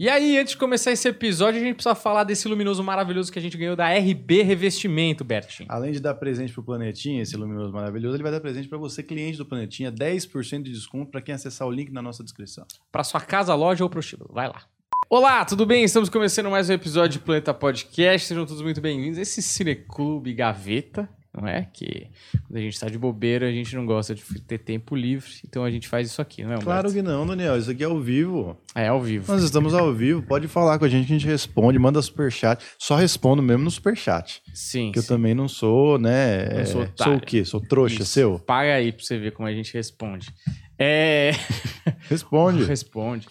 E aí, antes de começar esse episódio, a gente precisa falar desse luminoso maravilhoso que a gente ganhou da RB Revestimento, Bertinho. Além de dar presente pro Planetinha, esse luminoso maravilhoso, ele vai dar presente para você, cliente do Planetinha, 10% de desconto para quem acessar o link na nossa descrição. Para sua casa, loja ou prostíbulo. Vai lá. Olá, tudo bem? Estamos começando mais um episódio de Planeta Podcast. Sejam todos muito bem-vindos. Esse Cineclube Gaveta, não é? Que quando a gente tá de bobeira, a gente não gosta de ter tempo livre, então a gente faz isso aqui, não é? Humberto? Claro que não, Daniel. Isso aqui é ao vivo. É, ao vivo. Nós estamos ao vivo. Pode falar com a gente que a gente responde, manda superchat. Só respondo mesmo no superchat. Sim. Que eu também não sou, né? Não é, sou otário. o quê? Sou trouxa Isso. seu? Paga aí pra você ver como a gente responde. É. Responde. Responde.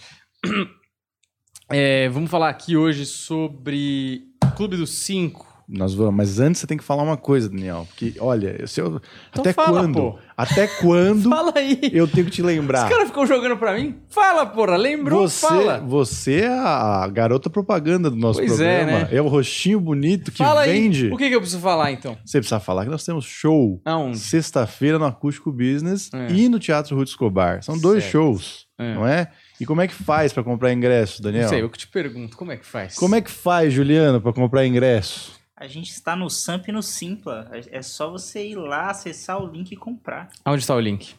É, vamos falar aqui hoje sobre Clube dos Cinco. Nós vamos, mas antes você tem que falar uma coisa, Daniel. Porque, olha, se eu, Então até fala, quando? pô. Até quando Fala aí. eu tenho que te lembrar? Esse cara ficou jogando pra mim? Fala, porra. Lembrou? Você, Fala. você é a garota propaganda do nosso Pois é, programa. né? o rostinho bonito que Fala vende. aí. O que, que eu preciso falar, então? Você precisa falar que nós temos show sexta-feira no Acústico Business É. e no Teatro Ruth Escobar. São dois Certo. shows, É. não é? E como é que faz para comprar ingresso, Daniel? Não sei, eu que te pergunto. Como é que faz? Como é que faz, Juliano, para comprar ingresso? A gente está no Samp e no Simpla. É só você ir lá, acessar o link e comprar. Onde está o link?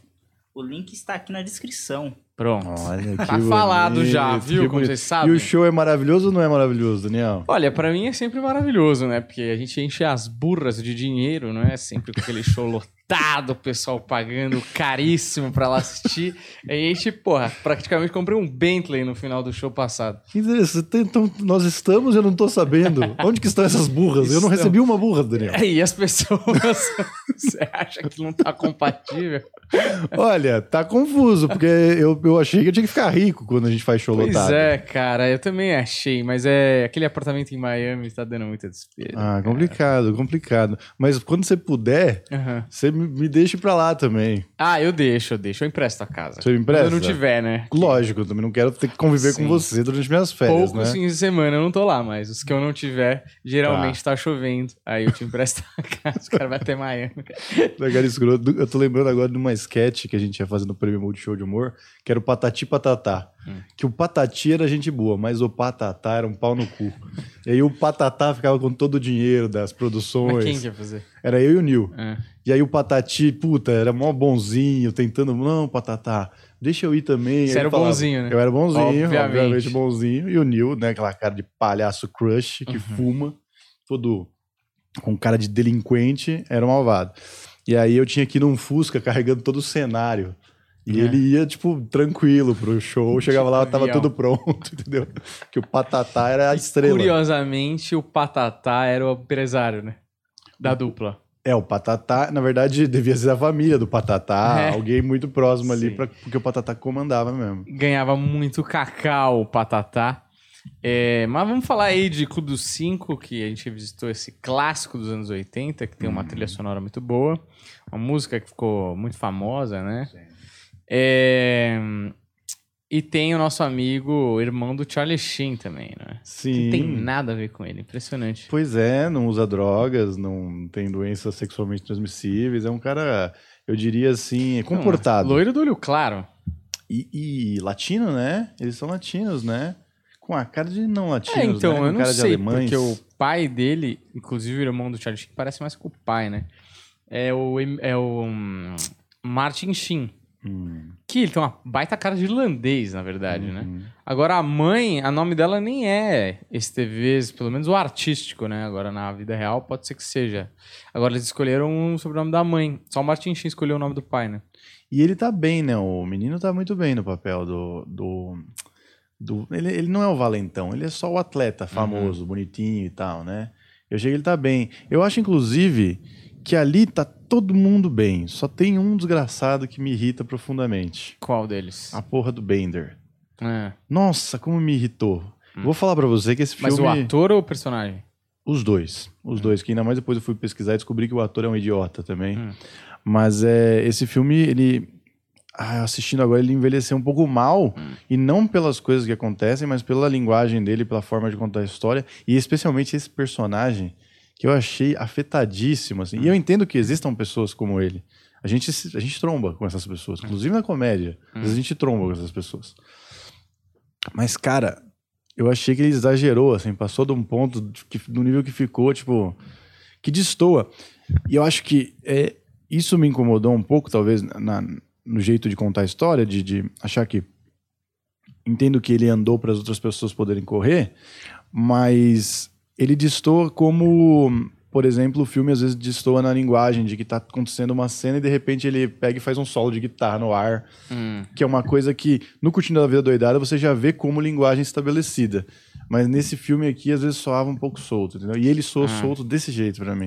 O link está aqui na descrição. Pronto. Olha que Tá falado já, viu? Como vocês sabem. E o show é maravilhoso ou não é maravilhoso, Daniel? Olha, pra mim é sempre maravilhoso, né? Porque a gente enche as burras de dinheiro, não é? Sempre com aquele show lotado, o pessoal pagando caríssimo pra lá assistir. Aí a gente, porra, praticamente comprei um Bentley no final do show passado. Que interessante. Então, nós estamos e eu não tô sabendo. Onde que estão essas burras? Eu não recebi uma burra, Daniel. E as pessoas, você acha que não tá compatível? Olha, tá confuso, porque eu, eu achei que eu tinha que ficar rico quando a gente faz show Pois lotado. é, cara, eu também achei, mas é aquele apartamento em Miami tá dando muita despesa. Ah, complicado, complicado. Mas quando você puder, Aham. você me me deixe pra lá também. Ah, eu deixo, eu deixo, eu empresto a casa. Você me empresta? Quando eu não tiver, né? Lógico, eu também não quero ter que conviver Sim. com você durante minhas férias, Poucos né? fins de semana eu não tô lá, mas os que eu não tiver, geralmente tá, chovendo. Aí eu te empresto a casa, o cara vai até Miami. Legal, escroto. Eu tô lembrando agora de uma sketch que a gente ia fazer no Prêmio Multishow de Humor, que era o Patati Patatá. Hum. Que o Patati era gente boa, mas o Patatá era um pau no cu. E aí o Patatá ficava com todo o dinheiro das produções. Mas quem que ia fazer? Era eu e o Nil. É. E aí o Patati, puta, era mó bonzinho, tentando, não, Patatá, deixa eu ir também. Você Aí era falava, bonzinho, né? Eu era bonzinho, Obviamente. obviamente, bonzinho. E o Nil, né, aquela cara de palhaço crush que Uhum. fuma, todo com cara de delinquente, era malvado. E aí eu tinha que ir num Fusca carregando todo o cenário. E É. ele ia, tipo, tranquilo pro show. Chegava lá, tava Avião. tudo pronto, entendeu? Que o Patatá era a estrela. Curiosamente, o Patatá era o empresário, né? Da dupla. É, o Patatá, na verdade, devia ser a família do Patatá, É. alguém muito próximo ali, Sim. pra, porque o Patatá comandava mesmo. Ganhava muito cacau o Patatá. É, mas vamos falar aí de Clube dos Cinco, que a gente visitou esse clássico dos anos 80, que tem uma trilha sonora muito boa, uma música que ficou muito famosa, né? É, e tem o nosso amigo, o irmão do Charlie Sheen também, né? Sim. Que tem nada a ver com ele, impressionante. Pois é, não usa drogas, não tem doenças sexualmente transmissíveis, é um cara, eu diria assim, comportado. Não, loiro do olho claro. E, e latino, né? Eles são latinos, né? Com a cara de não latinos, É, então, né? Com eu não sei, porque o pai dele, inclusive o irmão do Charlie Sheen, parece mais com o pai, né? É o, é o hum, Martin Sheen. Hum, Que ele tem uma baita cara de irlandês, na verdade, né? uhum. Agora, a mãe, a nome dela nem é Esteves, pelo menos o artístico, né? Agora, na vida real, pode ser que seja. Agora, eles escolheram o sobrenome da mãe. Só o Martin Sheen escolheu o nome do pai, né? E ele tá bem, né? O menino tá muito bem no papel do. do, do- ele, ele não é o valentão, ele é só o atleta famoso, bonitinho e tal, né? Eu achei que ele tá bem. Eu acho, inclusive, que ali tá todo mundo bem. Só tem um desgraçado que me irrita profundamente. Qual deles? A porra do Bender. É. Nossa, como me irritou. Vou falar pra você que esse Mas filme. o ator ou o personagem? Os dois. Os dois, que ainda mais depois eu fui pesquisar e descobri que o ator é um idiota também. Hum. Mas é, esse filme, ele. ah, assistindo agora, ele envelheceu um pouco mal. Hum. E não pelas coisas que acontecem, mas pela linguagem dele, pela forma de contar a história. E especialmente esse personagem que eu achei afetadíssimo. Assim. E eu entendo que existam pessoas como ele. A gente, a gente tromba com essas pessoas, inclusive na comédia. Às vezes a gente tromba com essas pessoas. Mas, cara, eu achei que ele exagerou, assim, passou de um ponto que, do nível que ficou, tipo, que destoa. E eu acho que é, isso me incomodou um pouco, talvez, na, no jeito de contar a história, de, de achar que entendo que ele andou para as outras pessoas poderem correr, mas ele destoa como, por exemplo, o filme às vezes destoa na linguagem de que tá acontecendo uma cena e de repente ele pega e faz um solo de guitarra no ar, Hum. que é uma coisa que no Curtindo da Vida Doidada você já vê como linguagem estabelecida. Mas nesse filme aqui às vezes soava um pouco solto, entendeu? E ele soa Ah. solto desse jeito pra mim.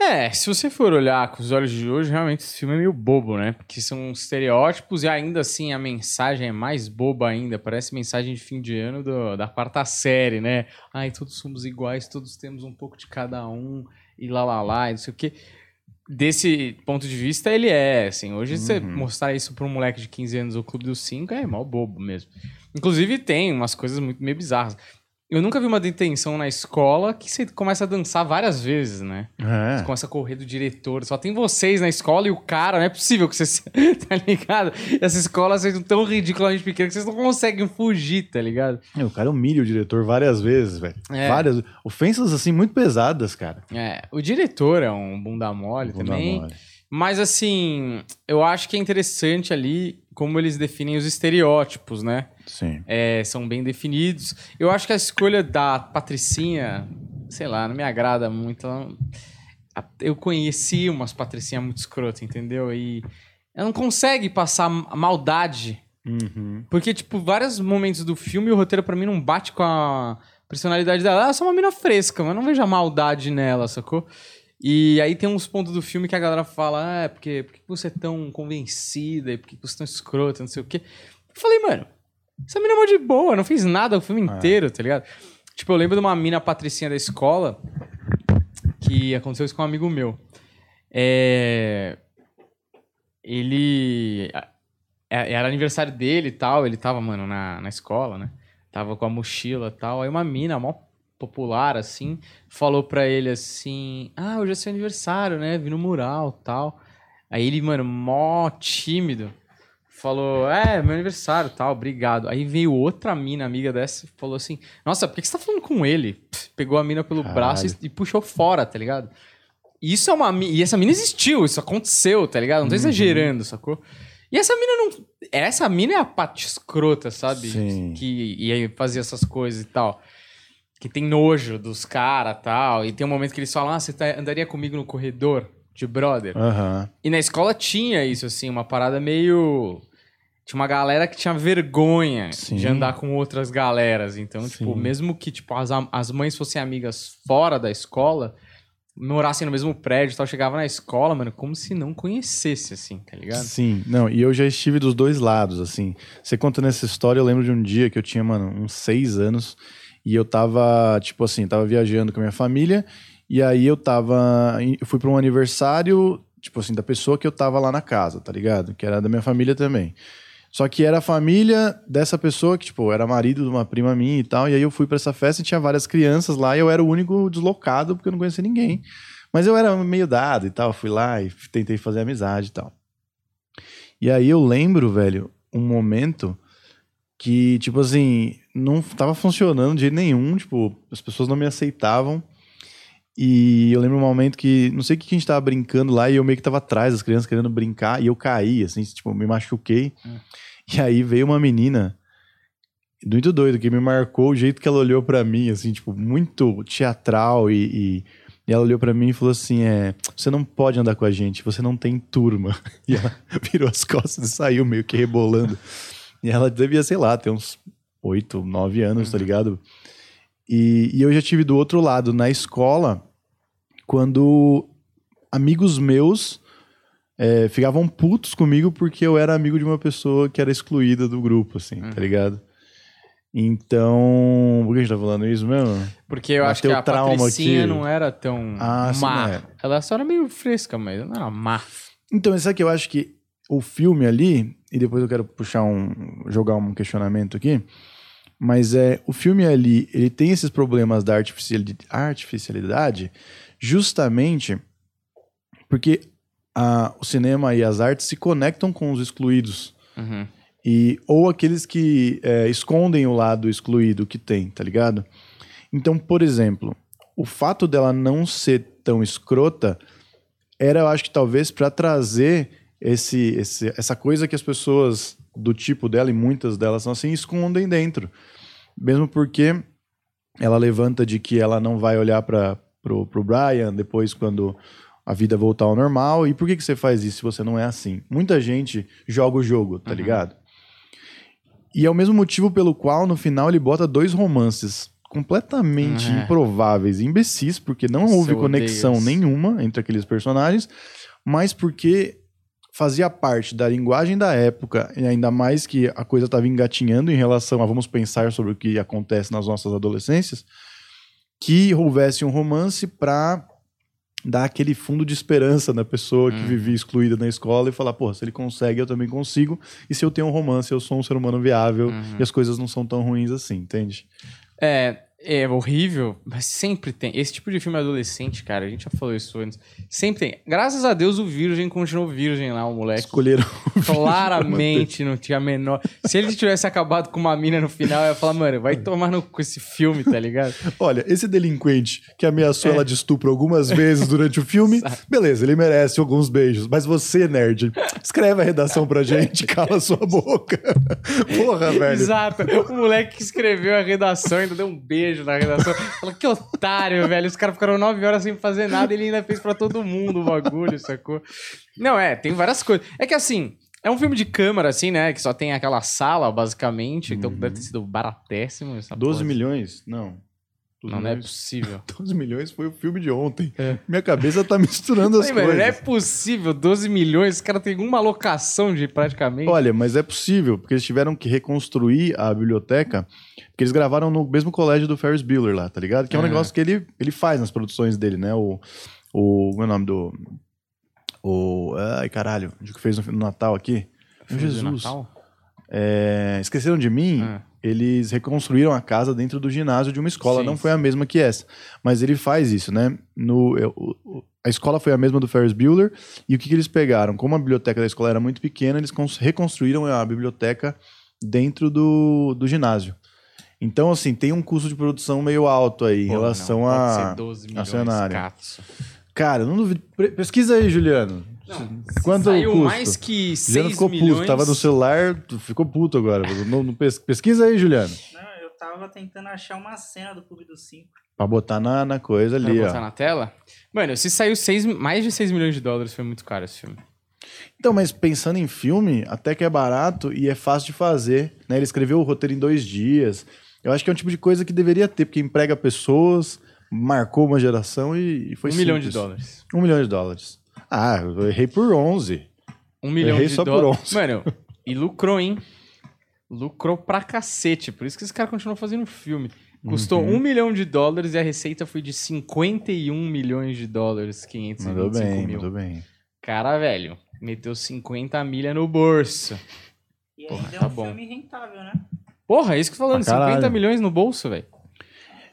É, se você for olhar com os olhos de hoje, realmente esse filme é meio bobo, né? Porque são estereótipos e ainda assim a mensagem é mais boba ainda. Parece mensagem de fim de ano do- da quarta série, né? Ai, todos somos iguais, todos temos um pouco de cada um e lá lá lá, e não sei o quê. Desse ponto de vista, ele é, assim. Hoje você Uhum. mostrar isso pra um moleque de 15 anos ou Clube dos 5 é mal bobo mesmo. Inclusive tem umas coisas muito meio bizarras. Eu nunca vi uma detenção na escola que você começa a dançar várias vezes, né? É. Você começa a correr do diretor. Só tem vocês na escola e o cara. Não é possível que vocês. tá ligado? Essa escola sendo tão ridiculamente pequena que vocês não conseguem fugir, tá ligado? É, O cara humilha o diretor várias vezes, velho. É. Várias. Ofensas assim muito pesadas, cara. É, o diretor é um bunda mole Bunda também. mole. Mas assim, eu acho que é interessante ali como eles definem os estereótipos, né? Sim. É, são bem definidos. Eu acho que a escolha da Patricinha, sei lá, não me agrada muito. Ela- Eu conheci umas Patricinhas muito escrotas, entendeu? E ela não consegue passar a maldade. Uhum. Porque, tipo, vários momentos do filme o roteiro pra mim não bate com a personalidade dela. Ela é só uma mina fresca, mas não vejo a maldade nela, sacou? E aí tem uns pontos do filme que a galera fala, ah, é porque, por que você é tão convencida e por que você é tão escrota, não sei o quê. Eu falei, mano, essa mina é mó de boa, não fez nada o filme inteiro, tá ligado? Tipo, eu lembro de uma mina patricinha da escola que aconteceu isso com um amigo meu. É... Ele... é- Era aniversário dele e tal, ele tava, mano, na, na escola, né? Tava com a mochila e tal. Aí uma mina, mó popular, assim, falou pra ele assim: Ah, hoje é seu aniversário, né? Vi no mural tal. Aí ele, mano, mó tímido, falou: É, meu aniversário tal, obrigado. Aí veio outra mina, amiga dessa, e falou assim: Nossa, por que que você tá falando com ele? Pff, Pegou a mina pelo Caralho. braço e, e puxou fora, tá ligado? Isso é uma. E essa mina existiu, isso aconteceu, tá ligado? Não tô Uhum. exagerando, sacou? E essa mina não. Essa mina é a parte escrota, sabe? Sim. Que e aí fazia essas coisas e tal. Que tem nojo dos caras e tal. E tem um momento que eles falam: Ah, você tá- andaria comigo no corredor de brother? Aham. E na escola tinha isso, assim, uma parada meio. Tinha uma galera que tinha vergonha Sim. de andar com outras galeras. Então, tipo, Sim. mesmo que tipo, as, as mães fossem amigas fora da escola, morassem no mesmo prédio e tal, chegava na escola, mano, como se não conhecesse, assim, tá ligado? Sim, não, e eu já estive dos dois lados, assim. Você conta nessa história, eu lembro de um dia que eu tinha, mano, uns seis anos, e eu tava, tipo assim, tava viajando com a minha família, e aí eu tava. Eu fui pra um aniversário, tipo assim, da pessoa que eu tava lá na casa, tá ligado? Que era da minha família também. Só que era a família dessa pessoa que, tipo, era marido de uma prima minha e tal. E aí eu fui pra essa festa e tinha várias crianças lá e eu era o único deslocado porque eu não conhecia ninguém. Mas eu era meio dado e tal. Fui lá e tentei fazer amizade e tal. E aí eu lembro, velho, um momento que, tipo assim, não tava funcionando de jeito nenhum. Tipo, as pessoas não me aceitavam. E eu lembro um momento que, não sei o que que a gente tava brincando lá, e eu meio que tava atrás das crianças querendo brincar, e eu caí, assim, tipo, me machuquei. Hum. E aí veio uma menina, muito doido, que me marcou o jeito que ela olhou pra mim, assim, tipo, muito teatral, e, e, e ela olhou pra mim e falou assim: é, você não pode andar com a gente, você não tem turma. E ela virou as costas e saiu meio que rebolando. E ela devia, sei lá, ter uns oito, nove anos, tá ligado? E, e eu já tive do outro lado, na escola, quando amigos meus é, ficavam putos comigo porque eu era amigo de uma pessoa que era excluída do grupo, assim, Uhum. tá ligado? Então, por que a gente tá falando isso mesmo? Porque eu acho que a Patricinha aqui. não era tão Ah, má. era. Ela só era meio fresca, mas não era má. Então, sabe que eu acho que o filme ali, e depois eu quero puxar um. jogar um questionamento aqui, mas é o filme ali, ele tem esses problemas da artificiali- artificialidade justamente porque a- o cinema e as artes se conectam com os excluídos. Uhum. E, ou aqueles que é, escondem o lado excluído que tem, tá ligado? Então, por exemplo, o fato dela não ser tão escrota era, eu acho que talvez para trazer esse, esse, essa coisa que as pessoas do tipo dela, e muitas delas são assim, escondem dentro. Mesmo porque ela levanta de que ela não vai olhar para pro, pro Brian depois quando a vida voltar ao normal. E por que, que você faz isso se você não é assim? Muita gente joga o jogo, tá Uhum. ligado? E é o mesmo motivo pelo qual, no final, ele bota dois romances completamente É. improváveis e imbecis, porque não Nossa, houve conexão isso. nenhuma entre aqueles personagens, mas porque fazia parte da linguagem da época, e ainda mais que a coisa estava engatinhando em relação a vamos pensar sobre o que acontece nas nossas adolescências, que houvesse um romance para dar aquele fundo de esperança na pessoa que Uhum. vivia excluída na escola e falar, pô, se ele consegue, eu também consigo, e se eu tenho um romance, eu sou um ser humano viável Uhum. e as coisas não são tão ruins assim, entende? É, é horrível, mas sempre tem. Esse tipo de filme adolescente, cara, a gente já falou isso antes. Sempre tem. Graças a Deus o Virgem continuou virgem lá, o moleque. Escolheram Claramente não tinha a menor. Se ele tivesse acabado com uma mina no final, eu ia falar, mano, vai tomar no com esse filme, tá ligado? Olha, esse delinquente que ameaçou É. ela de estupro algumas vezes durante o filme, beleza, ele merece alguns beijos. Mas você, nerd, escreve a redação pra gente, cala sua boca. Porra, velho. Exato. O moleque que escreveu a redação ainda deu um beijo na redação. Falou, que otário, velho. Os caras ficaram nove horas sem fazer nada e ele ainda fez pra todo mundo o bagulho, sacou? Não, é, tem várias coisas. É que assim, é um filme de câmara, assim, né? Que só tem aquela sala, basicamente. Então deve ter sido baratéssimo. Essa 12 porra. milhões? Não. 12 Não, não é possível. 12 milhões foi o filme de ontem. É. Minha cabeça tá misturando as mano, coisas. não é possível. 12 milhões, os caras têm uma alocação de praticamente. Olha, mas é possível, porque eles tiveram que reconstruir a biblioteca, porque eles gravaram no mesmo colégio do Ferris Bueller lá, tá ligado? Que é um Ah. negócio que ele, ele faz nas produções dele, né? O. O. Como é o nome do. O. Ai, caralho. O que fez no, no Natal aqui? Meu Jesus. Natal? É, Esqueceram de mim? Ah. Eles reconstruíram a casa dentro do ginásio de uma escola. Sim, Não foi a mesma que essa. Mas ele faz isso, né? No, eu- o- a escola foi a mesma do Ferris Bueller. E o que, que eles pegaram? Como a biblioteca da escola era muito pequena, eles cons- reconstruíram a biblioteca dentro do, do ginásio. Então, assim, tem um custo de produção meio alto aí em Pô, relação não, a. ser 12 a cenário. Cara, não duvido. Pesquisa aí, Juliano. Quanto Saiu custo? mais que 6 Juliano ficou milhões. puto, tava no celular, ficou puto agora. Não- não pes- pesquisa aí, Juliano. Não, eu tava tentando achar uma cena do Clube dos Cinco. Pra botar na, na coisa Pra ali, botar ó. na tela? Mano, se saiu seis, mais de 6 milhões de dólares, foi muito caro esse filme. Então, mas pensando em filme, até que é barato e é fácil de fazer. Né? Ele escreveu o roteiro em dois dias. Eu acho que é um tipo de coisa que deveria ter, porque emprega pessoas, marcou uma geração e, e foi um milhão de simples. dólares. Um milhão de dólares. Ah, eu errei por 11. Um milhão Errei de só por dólares. 11. Mano, e lucrou, hein? Lucrou pra cacete. Por isso que esse cara continuou fazendo filme. Custou Uhum. um milhão de dólares e a receita foi de 51 milhões de dólares, 525 Mandou bem, mil. mandou bem. Cara, velho, meteu 50 milha no bolso. E Porra, ainda é tá um bom. filme rentável, né? Porra, é isso que eu tô falando, Pra caralho. 50 milhões no bolso, velho.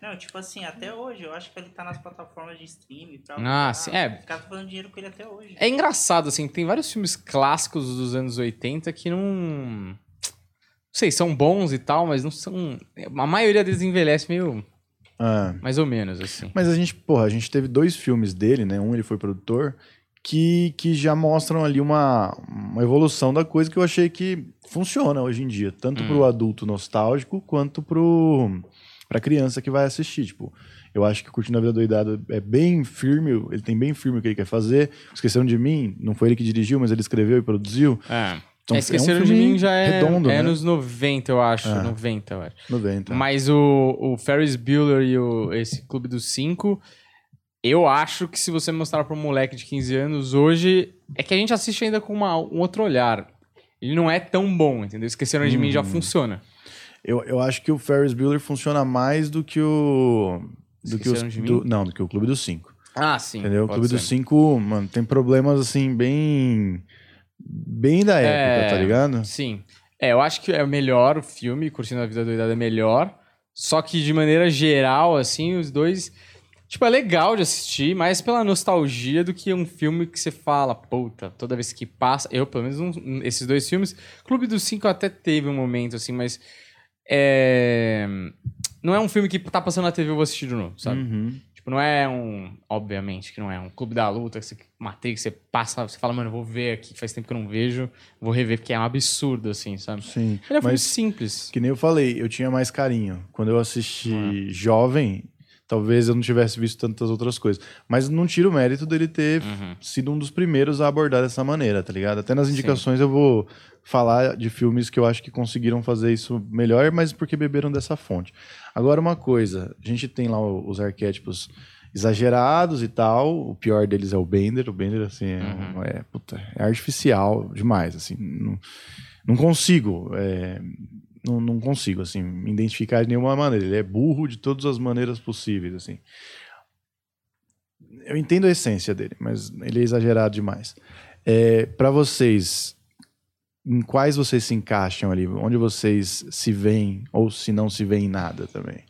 Não, tipo assim, até hoje, eu acho que ele tá nas plataformas de streaming. Pra Ah, sim, é. Os caras estão fazendo dinheiro com ele até hoje. É engraçado, assim, tem vários filmes clássicos dos anos 80 que não. Não sei, são bons e tal, mas não são. A maioria deles envelhece meio. Ah, mais ou menos, assim. Mas a gente, porra, a gente teve dois filmes dele, né? Um ele foi produtor, que, que já mostram ali uma, uma evolução da coisa que eu achei que funciona hoje em dia, tanto Hum. pro adulto nostálgico quanto pro pra criança que vai assistir, tipo. Eu acho que Curtindo a Vida Doidado é bem firme, ele tem bem firme o que ele quer fazer. Esqueceram de mim, não foi ele que dirigiu, mas ele escreveu e produziu. É. Então, é, Esqueceram é um de mim já é, redondo, é né? nos 90, eu acho. É. 90, eu acho. 90. Mas o, o Ferris Bueller e o, esse Clube dos Cinco, eu acho que se você mostrar pra um moleque de 15 anos hoje, é que a gente assiste ainda com uma- um outro olhar. Ele não é tão bom, entendeu? Esqueceram de mim Uhum. já funciona. Eu, eu acho que o Ferris Bueller funciona mais do que o. Do que os, do- não, do que o Clube dos Cinco. Ah, sim. Entendeu? O Clube ser. dos Cinco, mano, tem problemas assim, bem. Bem da época, É. tá ligado? Sim. É, eu acho que é melhor o filme, Curtindo a Vida Doidada é melhor. Só que de maneira geral, assim, os dois. Tipo, é legal de assistir, mais pela nostalgia do que um filme que você fala, puta, toda vez que passa. Eu, pelo menos, um- esses dois filmes. Clube dos Cinco até teve um momento, assim, mas. É. Não é um filme que tá passando na TV e eu vou assistir de novo, sabe? Uhum. Tipo, não é um. Obviamente que não é um clube da luta, que você, Matrix, você passa, você fala, mano, eu vou ver aqui, faz tempo que eu não vejo, vou rever, porque é um absurdo, assim, sabe? Sim. Ele é um filme simples. que nem eu falei, eu tinha mais carinho. Quando eu assisti Uhum. jovem, talvez eu não tivesse visto tantas outras coisas. Mas não tira o mérito dele ter Uhum. sido um dos primeiros a abordar dessa maneira, tá ligado? Até nas Sim. indicações eu vou falar de filmes que eu acho que conseguiram fazer isso melhor, mas porque beberam dessa fonte. Agora, uma coisa, a gente tem lá os arquétipos exagerados e tal, o pior deles é o Bender, o Bender, assim, é, Uhum. um- é, puta, é artificial demais, assim, não, não consigo, é, não, não consigo, assim, me identificar de nenhuma maneira, ele é burro de todas as maneiras possíveis, assim. Eu entendo a essência dele, mas ele é exagerado demais. É, para vocês, em quais vocês se encaixam ali? Onde vocês se veem ou se não se veem em nada também?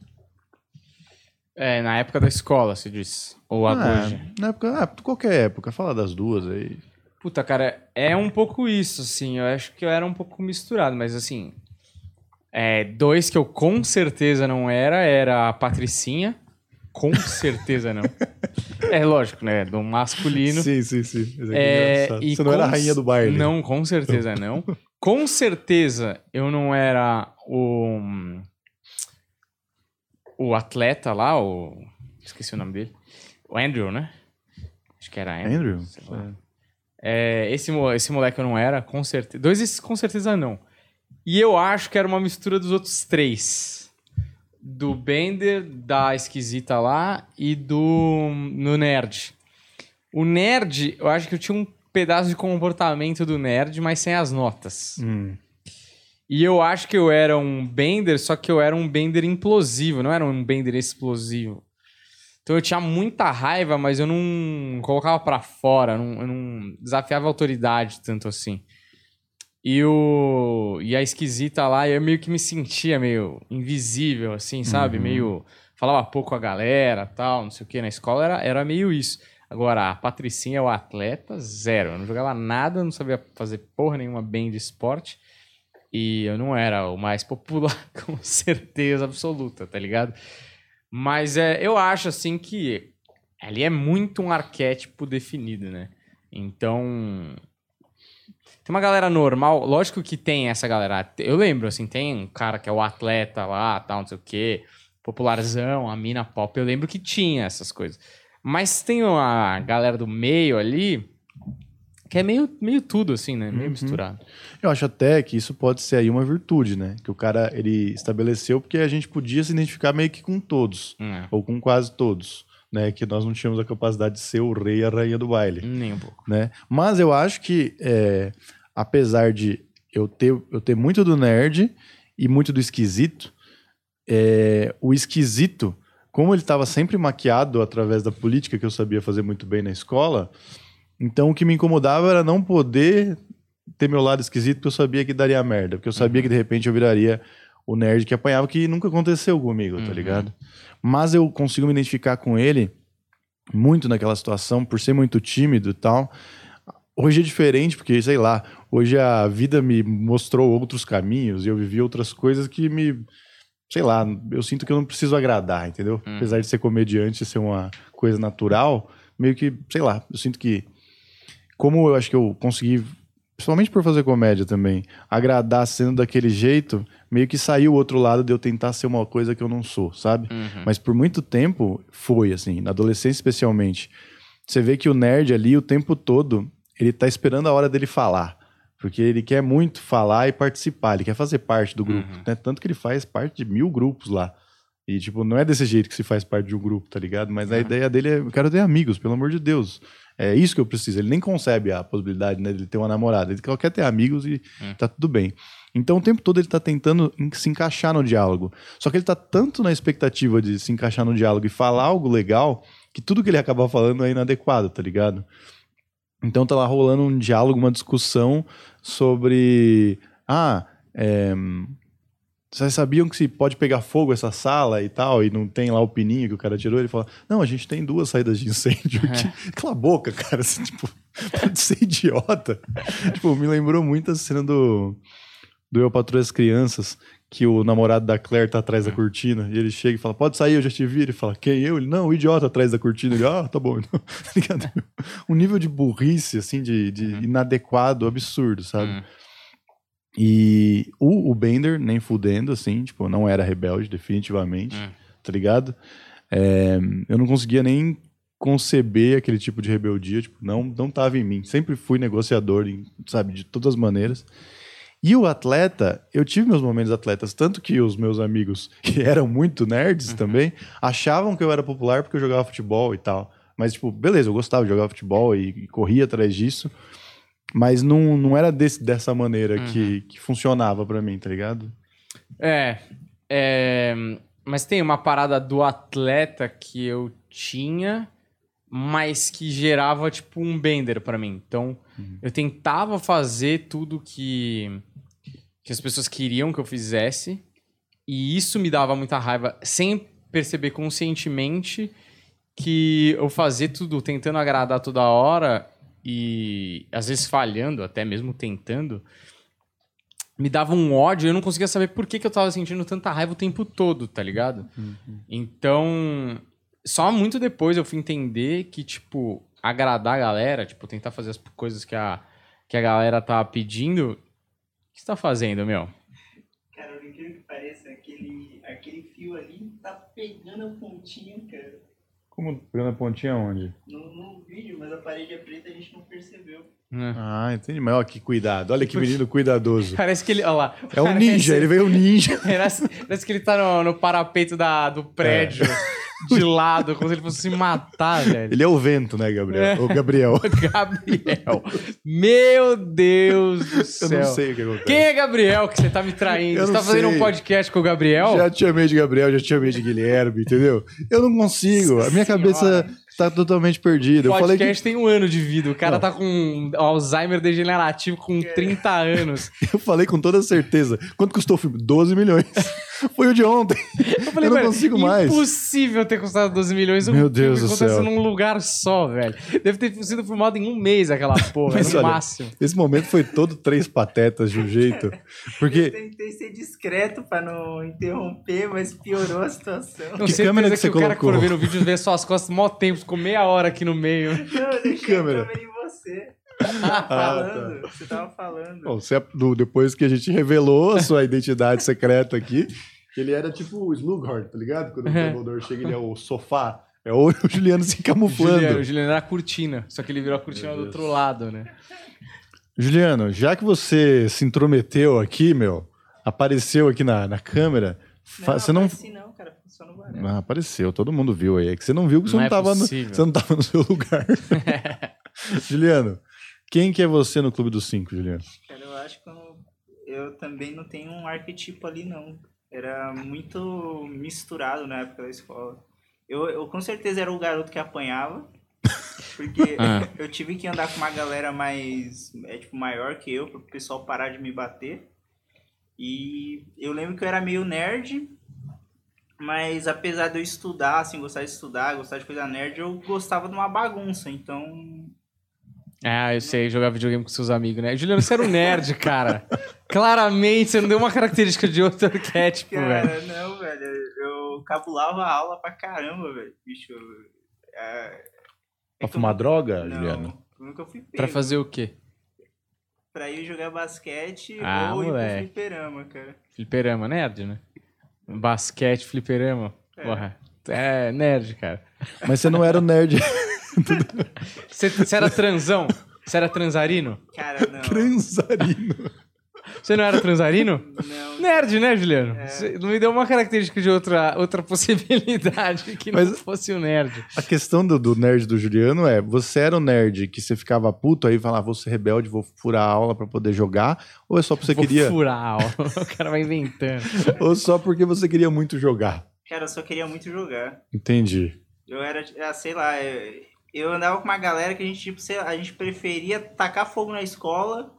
É, na época da escola, se diz. Ou Ah, hoje. na época, ah, qualquer época, fala das duas aí. Puta, cara, é um pouco isso, assim. Eu acho que eu era um pouco misturado, mas assim. É, dois que eu com certeza não era, era a Patricinha. Com certeza não. é lógico, né? Do masculino. Sim, sim, sim. É, e Você não era a rainha do baile. Não, com certeza não. com certeza eu não era o. O atleta lá, o. Esqueci o nome dele. O Andrew, né? Acho que era Andrew. Andrew? É, esse, esse moleque eu não era, com certeza. Dois com certeza não. E eu acho que era uma mistura dos outros três. Do Bender, da esquisita lá e do no nerd. O nerd, eu acho que eu tinha um pedaço de comportamento do nerd, mas sem as notas. Hum. E eu acho que eu era um Bender, só que eu era um Bender implosivo, não era um Bender explosivo. Então eu tinha muita raiva, mas eu não colocava pra fora, não- eu não desafiava a autoridade tanto assim. E, o, e a esquisita lá, eu meio que me sentia meio invisível, assim, sabe? Uhum. Meio. Falava pouco com a galera tal, não sei o que. Na escola era, era meio isso. Agora, a Patricinha, o atleta, zero. Eu não jogava nada, não sabia fazer porra nenhuma bem de esporte. E eu não era o mais popular, com certeza absoluta, tá ligado? Mas é, eu acho, assim, que ali é muito um arquétipo definido, né? Então. Tem uma galera normal, lógico que tem essa galera. Eu lembro, assim, tem um cara que é o atleta lá, tal, não sei o quê, popularzão, a mina pop. Eu lembro que tinha essas coisas. Mas tem uma galera do meio ali que é meio, meio tudo, assim, né? Meio Uhum. misturado. Eu acho até que isso pode ser aí uma virtude, né? Que o cara ele estabeleceu porque a gente podia se identificar meio que com todos, É, ou com quase todos, né? Que nós não tínhamos a capacidade de ser o rei e a rainha do baile. nem um pouco. né? Mas eu acho que, é, apesar de eu ter, eu ter muito do nerd e muito do esquisito, é, o esquisito, como ele estava sempre maquiado através da política que eu sabia fazer muito bem na escola, então o que me incomodava era não poder ter meu lado esquisito, porque eu sabia que daria merda, porque eu sabia que de repente eu viraria o nerd que apanhava, que nunca aconteceu comigo, tá Uhum. ligado? Mas eu consigo me identificar com ele muito naquela situação, por ser muito tímido e tal. Hoje é diferente, porque, sei lá, hoje a vida me mostrou outros caminhos e eu vivi outras coisas que me. Sei lá, eu sinto que eu não preciso agradar, entendeu? Uhum. Apesar de ser comediante e ser uma coisa natural, meio que, sei lá, eu sinto que. Como eu acho que eu consegui, principalmente por fazer comédia também, agradar sendo daquele jeito, meio que saiu o outro lado de eu tentar ser uma coisa que eu não sou, sabe? Uhum. Mas por muito tempo foi assim, na adolescência especialmente. Você vê que o nerd ali o tempo todo, ele tá esperando a hora dele falar. Porque ele quer muito falar e participar, ele quer fazer parte do grupo, Uhum. né? Tanto que ele faz parte de mil grupos lá. E, tipo, não é desse jeito que se faz parte de um grupo, tá ligado? Mas a Uhum. ideia dele é, eu quero ter amigos, pelo amor de Deus. É isso que eu preciso. Ele nem concebe a possibilidade, né, de ter uma namorada. Ele só quer ter amigos e Uhum. tá tudo bem. Então, o tempo todo ele tá tentando en- se encaixar no diálogo. Só que ele tá tanto na expectativa de se encaixar no diálogo e falar algo legal, que tudo que ele acaba falando é inadequado, tá ligado? Então tá lá rolando um diálogo, uma discussão sobre. Ah, é, Vocês sabiam que se pode pegar fogo essa sala e tal, e não tem lá o pininho que o cara tirou? Ele fala: Não, a gente tem duas saídas de incêndio aqui. Cala a boca, cara. Assim, tipo, pode ser idiota. tipo, me lembrou muito a cena do, do Eu Patrulho as Crianças, que o namorado da Claire tá atrás da cortina, e ele chega e fala: Pode sair, eu já te vi. Ele fala: Quem? Eu? Ele: Não, o idiota atrás da cortina. Ele: Ah, tá bom. Então, tá um nível de burrice, assim, de, de inadequado, absurdo, sabe? Hum. E o, o Bender, nem fudendo, assim, tipo, não era rebelde, definitivamente, Hum. tá ligado? É, eu não conseguia nem conceber aquele tipo de rebeldia, tipo, não, não tava em mim. Sempre fui negociador, sabe, de todas as maneiras. E o atleta, eu tive meus momentos atletas, tanto que os meus amigos, que eram muito nerds também, achavam que eu era popular porque eu jogava futebol e tal. Mas, tipo, beleza, eu gostava de jogar futebol e, e corria atrás disso. Mas não, não era desse, dessa maneira que, que funcionava pra mim, tá ligado? É, é, mas tem uma parada do atleta que eu tinha, mas que gerava tipo um bender pra mim. Então, eu tentava fazer tudo que que as pessoas queriam que eu fizesse, e isso me dava muita raiva, sem perceber conscientemente que eu fazia tudo tentando agradar toda hora e às vezes falhando, até mesmo tentando, me dava um ódio e eu não conseguia saber por que, que eu tava sentindo tanta raiva o tempo todo, tá ligado? Então, só muito depois eu fui entender que, tipo, agradar a galera, tipo, tentar fazer as coisas que a, que a galera tá pedindo. O que você tá fazendo, meu? Cara, por incrível que pareça, aquele, aquele fio ali tá pegando a pontinha, cara. Como pegando a pontinha onde? No, no vídeo, mas a parede é preta e a gente não percebeu. Ah, entendi. Mas olha que cuidado. Olha que menino cuidadoso. Parece que ele. Olha lá. É um ninja, ele veio um ninja. Parece, parece que ele tá no, no parapeito da, do prédio, de lado, como se ele fosse se matar, velho. Ele é o vento, né, Gabriel? O Gabriel. Gabriel. Meu Deus do Eu céu. não sei o que acontece. Quem é Gabriel que você tá me traindo? Eu Você tá fazendo sei. um podcast com o Gabriel? Já te chamei de Gabriel, já te chamei de Guilherme, entendeu? Eu não consigo. A minha Senhora. cabeça tá totalmente perdida. O Eu falei que podcast tem um ano de vida. O cara Não. tá com Alzheimer degenerativo com 30 anos. eu falei com toda certeza. Quanto custou o filme? 12 milhões. Foi o de ontem. Eu falei, Eu não velho, consigo mais. impossível ter custado 12 milhões. um Meu filme Deus que do acontece céu. num lugar só, velho. Deve ter sido filmado em um mês aquela porra, Mas no olha, máximo. Esse momento foi todo três patetas de um jeito. Eu Porque tentei ser discreto pra não interromper, mas piorou a situação. Não, Que câmera que que, você o cara que for colocou? ver no vídeo vê só as costas mó tempo, ficou meia hora aqui no meio. Não, eu deixei câmera? a câmera em você. Você tava falando, você tava falando. Bom, você- do- depois que a gente revelou a sua identidade secreta aqui, que ele era tipo o Slughorn, tá ligado? Quando o Dumbledore chega, ele é o sofá. É o Juliano se camuflando. Juliano, o Juliano era a cortina, só que ele virou a cortina do outro lado, né? Juliano, já que você se intrometeu aqui, meu, apareceu aqui na, na câmera, fa- você não. assim não, cara, só no. Ah, apareceu, todo mundo viu aí. É que você não viu que você Não não, é tava no, você não tava no seu lugar. Juliano, quem que é você no Clube dos Cinco, Juliano? Cara, eu acho que eu, eu também não tenho um arquetipo ali, não. Era muito misturado na época da escola. Eu, eu com certeza era o garoto que apanhava. Porque Ah. eu tive que andar com uma galera mais é, tipo, maior que eu, para o pessoal parar de me bater. E eu lembro que eu era meio nerd, mas apesar de eu estudar, assim, gostar de estudar, gostar de coisa nerd, eu gostava de uma bagunça. Então, Ah, eu sei, jogar videogame com seus amigos, né? Juliano, você era um nerd, cara. Claramente, você não deu uma característica de outro arquétipo, velho. Cara, não, velho. Eu cabulava a aula pra caramba, velho. Bicho. É... é Pra que fumar eu- droga, não, Juliano? eu nunca fui pego. Pra fazer o quê? Pra ir jogar basquete Ah, ou ir moleque. pro fliperama, cara. Fliperama, nerd, né? Basquete, fliperama. É. Porra. É nerd, cara. Mas você não era o nerd Você, você era transão? Você era transarino? Cara, não. transarino. Você não era transarino? não. Nerd, né, Juliano? É. Não me deu uma característica de outra, outra possibilidade que não Mas- fosse o nerd. A questão do, do nerd do Juliano é: você era o nerd que você ficava puto aí e falava, vou ser rebelde, vou furar a aula pra poder jogar? Ou é só porque você Vou queria. furar a aula. O cara vai inventando. Ou só porque você queria muito jogar? Cara, eu só queria muito jogar. Entendi. Eu era, ah, sei lá, eu, eu andava com uma galera que a gente, tipo, sei a gente preferia tacar fogo na escola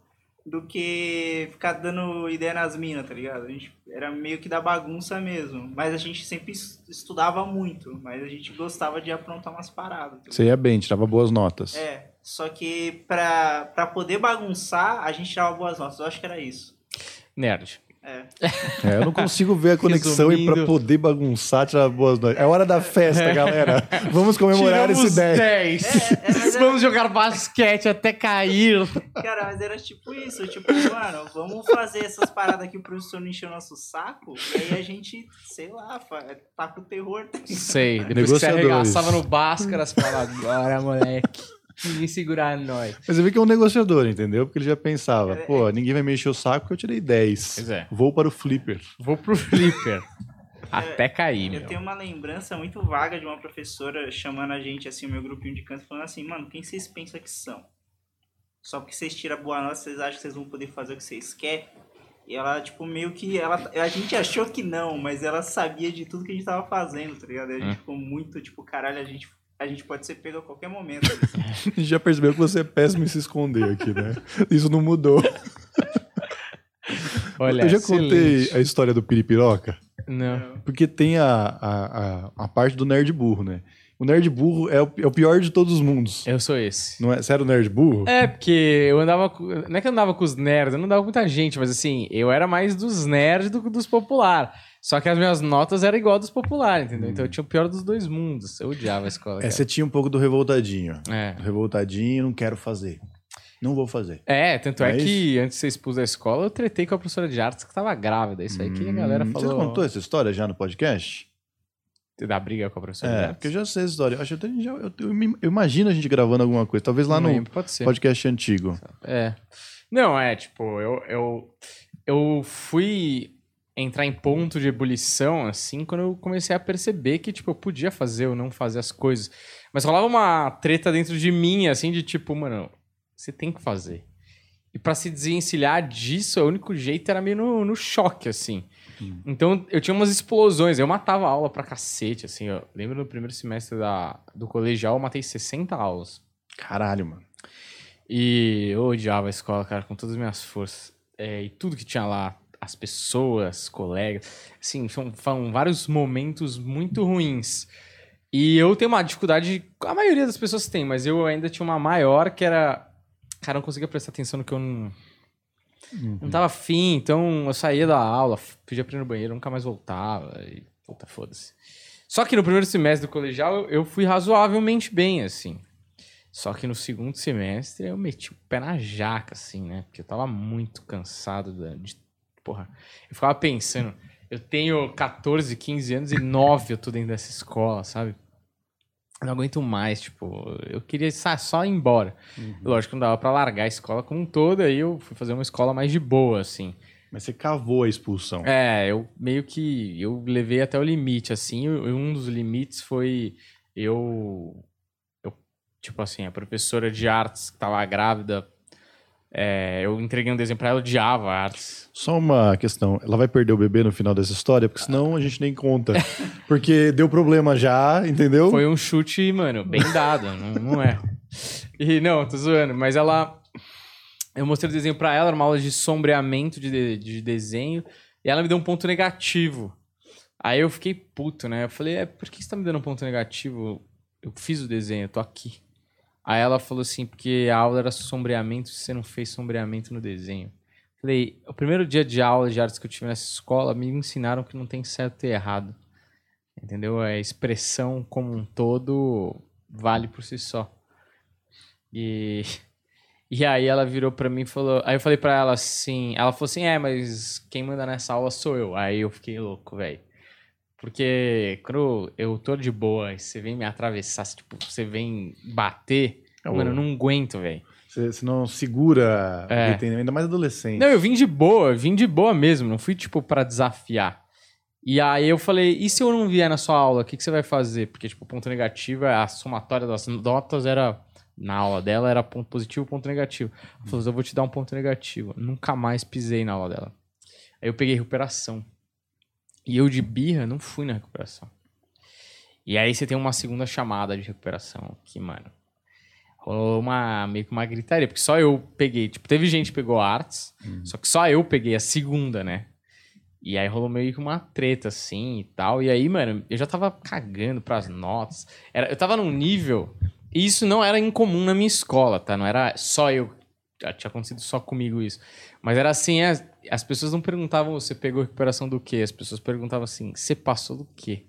do que ficar dando ideia nas minas, tá ligado? A gente era meio que da bagunça mesmo. Mas a gente sempre es- estudava muito, mas a gente gostava de aprontar umas paradas. tá Você ia bem, tirava boas notas. É, só que pra, pra poder bagunçar, a gente tirava boas notas. Eu acho que era isso. Nerd. É. É, eu não consigo ver a conexão e pra Resumindo. poder bagunçar, tirar boas notas. É hora da festa, galera. Vamos comemorar Tiramos esse 10. 10. É, é, é- Vamos jogar basquete até cair. Cara, mas era tipo isso, tipo, mano, vamos fazer essas paradas que o professor não encheu nosso saco, e aí a gente, sei lá, fa- taca o terror. tá? Sei, depois que você Negociadores. arregaçava no Bhaskara, você falava, agora, moleque. Ninguém segurar nós. Mas você vê que é um negociador, entendeu? Porque ele já pensava, É, pô, ninguém vai me encher o saco porque eu tirei 10. Pois é. Vou para o flipper. Vou pro flipper. Até cair, Eu meu. tenho uma lembrança muito vaga de uma professora chamando a gente, assim, o meu grupinho de canto, falando assim, mano, quem vocês pensam que são? Só porque vocês tiram boa nota, vocês acham que vocês vão poder fazer o que vocês querem? E ela, tipo, meio que. Ela, a gente achou que não, mas ela sabia de tudo que a gente tava fazendo, tá ligado? E a gente Hum. ficou muito, tipo, caralho, a gente, a gente pode ser pego a qualquer momento. A gente já percebeu que você é péssimo em se esconder aqui, né? Isso não mudou. Olha, eu já contei excelente. a história do piripiroca, Não. porque tem a, a, a, a parte do nerd burro, né? O nerd burro é o, é o pior de todos os mundos. Eu sou esse. Não é? Você era o nerd burro? É, porque eu andava. Não é que eu andava com os nerds, eu não andava com muita gente, mas assim, eu era mais dos nerds do que dos popular. Só que as minhas notas eram igual dos popular, entendeu? Então eu tinha o pior dos dois mundos. Eu odiava a escola. É, cara. você tinha um pouco do revoltadinho. É. Revoltadinho, não quero fazer. Não vou fazer. É, tanto é, é que antes de ser expulso da escola, eu tretei com a professora de artes que tava grávida. Isso aí que a galera Hum, falou. Você contou essa história já no podcast? Da briga com a professora de É, artes. porque eu já sei essa história. Eu, acho que eu, já- eu- eu eu imagino a gente gravando alguma coisa. Talvez lá Não no podcast antigo. É. Não, é, tipo, eu, eu, eu fui entrar em ponto de ebulição, assim, quando eu comecei a perceber que, tipo, eu podia fazer ou não fazer as coisas. Mas rolava uma treta dentro de mim, assim, de tipo, mano, você tem que fazer. E pra se desencilhar disso, o único jeito era meio no, no choque, assim. Então, eu tinha umas explosões. Eu matava aula pra cacete, assim. Eu lembro no primeiro semestre da, do colegial, eu matei 60 aulas. Caralho, mano. E eu odiava a escola, cara, com todas as minhas forças. É, e tudo que tinha lá, as pessoas, colegas. Assim, são, foram vários momentos muito ruins. E eu tenho uma dificuldade, a maioria das pessoas tem, mas eu ainda tinha uma maior que era. Cara, não conseguia prestar atenção no que eu não. Não tava afim, então eu saía da aula, pedia pra ir no banheiro, nunca mais voltava. E, puta, foda-se. Só que no primeiro semestre do colegial eu- eu fui razoavelmente bem, assim. Só que no segundo semestre eu meti o pé na jaca, assim, né? Porque eu tava muito cansado de. Porra, eu ficava pensando, eu tenho 14, 15 anos e 9 eu tô dentro dessa escola, sabe? Eu não aguento mais, tipo, eu queria só ir embora. Lógico que não dava pra largar a escola como um todo, aí eu fui fazer uma escola mais de boa, assim. Mas você cavou a expulsão. É, eu meio que eu levei até o limite, assim, e um dos limites foi eu, eu tipo assim, a professora de artes que tava grávida, é, eu entreguei um desenho pra ela, odiava artes. Só uma questão. Ela vai perder o bebê no final dessa história? Porque senão a gente nem conta. Porque deu problema já, entendeu? Foi um chute, mano, bem dado, não, não é. E não, tô zoando, mas ela. Eu mostrei o desenho pra ela, era uma aula de sombreamento de, de- de desenho, e ela me deu um ponto negativo. Aí eu fiquei puto, né? Eu falei, é, por que você tá me dando um ponto negativo? Eu fiz o desenho, eu tô aqui. Aí ela falou assim, porque a aula era sombreamento, você não fez sombreamento no desenho. Falei, o primeiro dia de aula de artes que eu tive nessa escola, me ensinaram que não tem certo e errado. Entendeu? A expressão como um todo vale por si só. E, e aí ela virou pra mim e falou. Aí eu falei pra ela assim. Ela falou assim: é, mas quem manda nessa aula sou eu. Aí eu fiquei louco, velho. Porque quando eu tô de boa e você vem me atravessar, tipo, você vem bater, É, mano, eu não aguento, velho. Você, não segura, É. porque tem ainda mais adolescente. Não, eu vim de boa, vim de boa mesmo, não fui tipo pra desafiar. E aí eu falei, e se eu não vier na sua aula, o que, que você vai fazer? Porque, tipo, ponto negativo, a somatória das notas era, na aula dela, era ponto positivo, ponto negativo. Ela falou, eu vou te dar um ponto negativo. Nunca mais pisei na aula dela. Aí eu peguei recuperação. E eu de birra não fui na recuperação. E aí você tem uma segunda chamada de recuperação, que, mano, rolou uma, meio que uma gritaria, porque só eu peguei, tipo, teve gente que pegou artes, só que só eu peguei a segunda, né? E aí rolou meio que uma treta, assim, e tal. E aí, mano, eu já tava cagando pras notas. Era, eu tava num nível... E isso não era incomum na minha escola, tá? Não era só eu... Tinha acontecido só comigo isso. Mas era assim, as, as pessoas não perguntavam, você pegou recuperação do quê? As pessoas perguntavam assim, você passou do quê?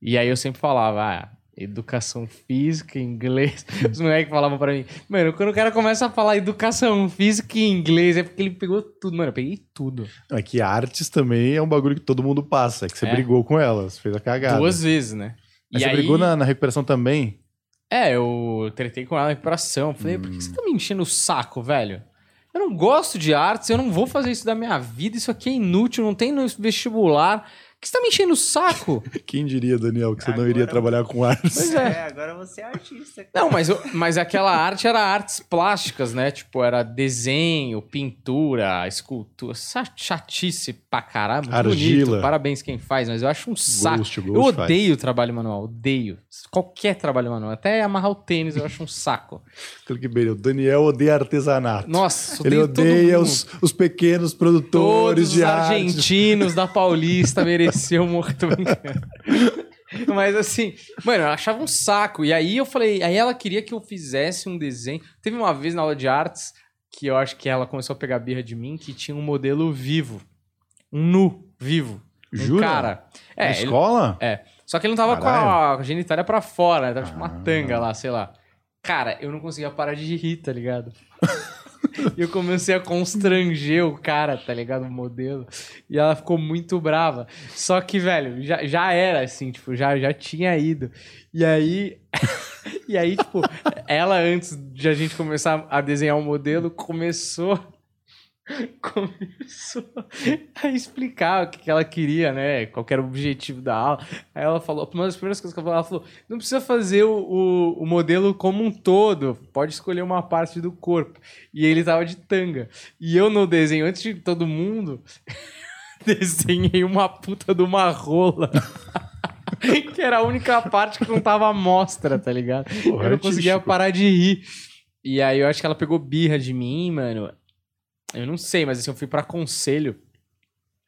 E aí eu sempre falava, ah, educação física, inglês. Os moleques falavam pra mim, mano, quando o cara começa a falar educação física e inglês, é porque ele pegou tudo. Mano, eu peguei tudo. É que artes também é um bagulho que todo mundo passa. É que você É. brigou com elas, fez a cagada. Duas vezes, né? Mas você brigou na, na recuperação também? É, eu tretei com ela na recuperação. Falei, por que você tá me enchendo o saco, velho? Eu não gosto de artes, eu não vou fazer isso da minha vida, isso aqui é inútil, não tem no vestibular. Que você tá me enchendo o saco? Quem diria, Daniel, que você não Agora- iria trabalhar com artes? Pois é. É, agora você é artista. cara. Não, mas, eu- mas aquela arte era artes plásticas, né? Tipo, era desenho, pintura, escultura. Chatice pra caralho. Muito Argila. bonito. Parabéns quem faz, mas eu acho um saco. Ghost, eu Ghost faz. odeio trabalho manual, odeio. Qualquer trabalho manual. Até amarrar o tênis eu acho um saco. Clickbait, o Daniel odeia artesanato. Nossa, Ele odeio todo odeia mundo. os, os pequenos produtores Todos os de arte. argentinos da Paulista mereciam Tô brincando. Mas assim, mano, eu achava um saco. E aí eu falei, aí ela queria que eu fizesse um desenho. Teve uma vez na aula de artes que eu acho que ela começou a pegar birra de mim que tinha um modelo vivo. Um nu vivo. Um Jura? cara. Na É, ele- escola? é. Só que ele não tava com a genitália pra fora, né? Tava tipo uma Ah. tanga lá, sei lá. Cara, eu não conseguia parar de rir, tá ligado? E eu comecei a constranger o cara, tá ligado? O modelo. E ela ficou muito brava. Só que, velho, já, já era assim, tipo, já, já tinha ido. E aí. e aí, tipo, ela, antes de a gente começar a desenhar o modelo, começou. Começou a explicar o que ela queria, né? Qual era o objetivo da aula. Aí ela falou, uma das primeiras coisas que ela falou, ela falou: não precisa fazer o, o, o modelo como um todo, pode escolher uma parte do corpo. E ele tava de tanga. E eu no desenho, antes de todo mundo, desenhei uma puta de uma rola. que era a única parte que não tava à mostra, tá ligado? Porra, eu não conseguia artístico. parar de rir. E aí eu acho que ela pegou birra de mim, mano. Eu não sei, mas assim, eu fui pra conselho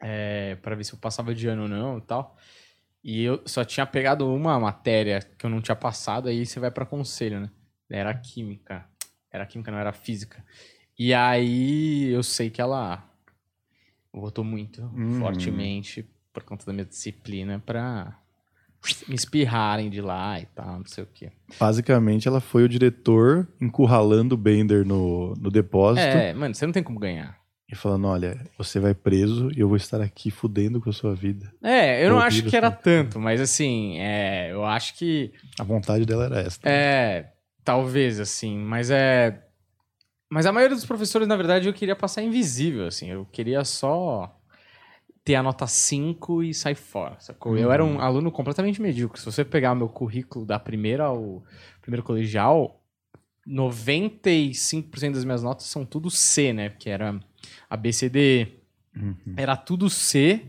é, para ver se eu passava de ano ou não e tal. E eu só tinha pegado uma matéria que eu não tinha passado, aí você vai pra conselho, né? Era química. Era química, não era física. E aí eu sei que ela votou muito Hum. fortemente por conta da minha disciplina pra me espirrarem de lá e tal, não sei o quê. Basicamente, ela foi o diretor encurralando o Bender no, no depósito É, mano, você não tem como ganhar. e falando: olha, você vai preso e eu vou estar aqui fudendo com a sua vida. É, eu não acho que era tanto, mas assim, é, eu acho que A vontade dela era essa. É, talvez, assim, mas é. Mas a maioria dos professores, na verdade, eu queria passar invisível, assim. Eu queria só ter a nota 5 e sair fora, sacou? Eu era um aluno completamente medíocre. Se você pegar o meu currículo da primeira ao primeiro colegial, 95% das minhas notas são tudo C, né? Porque era ABCD, Uhum. era tudo C.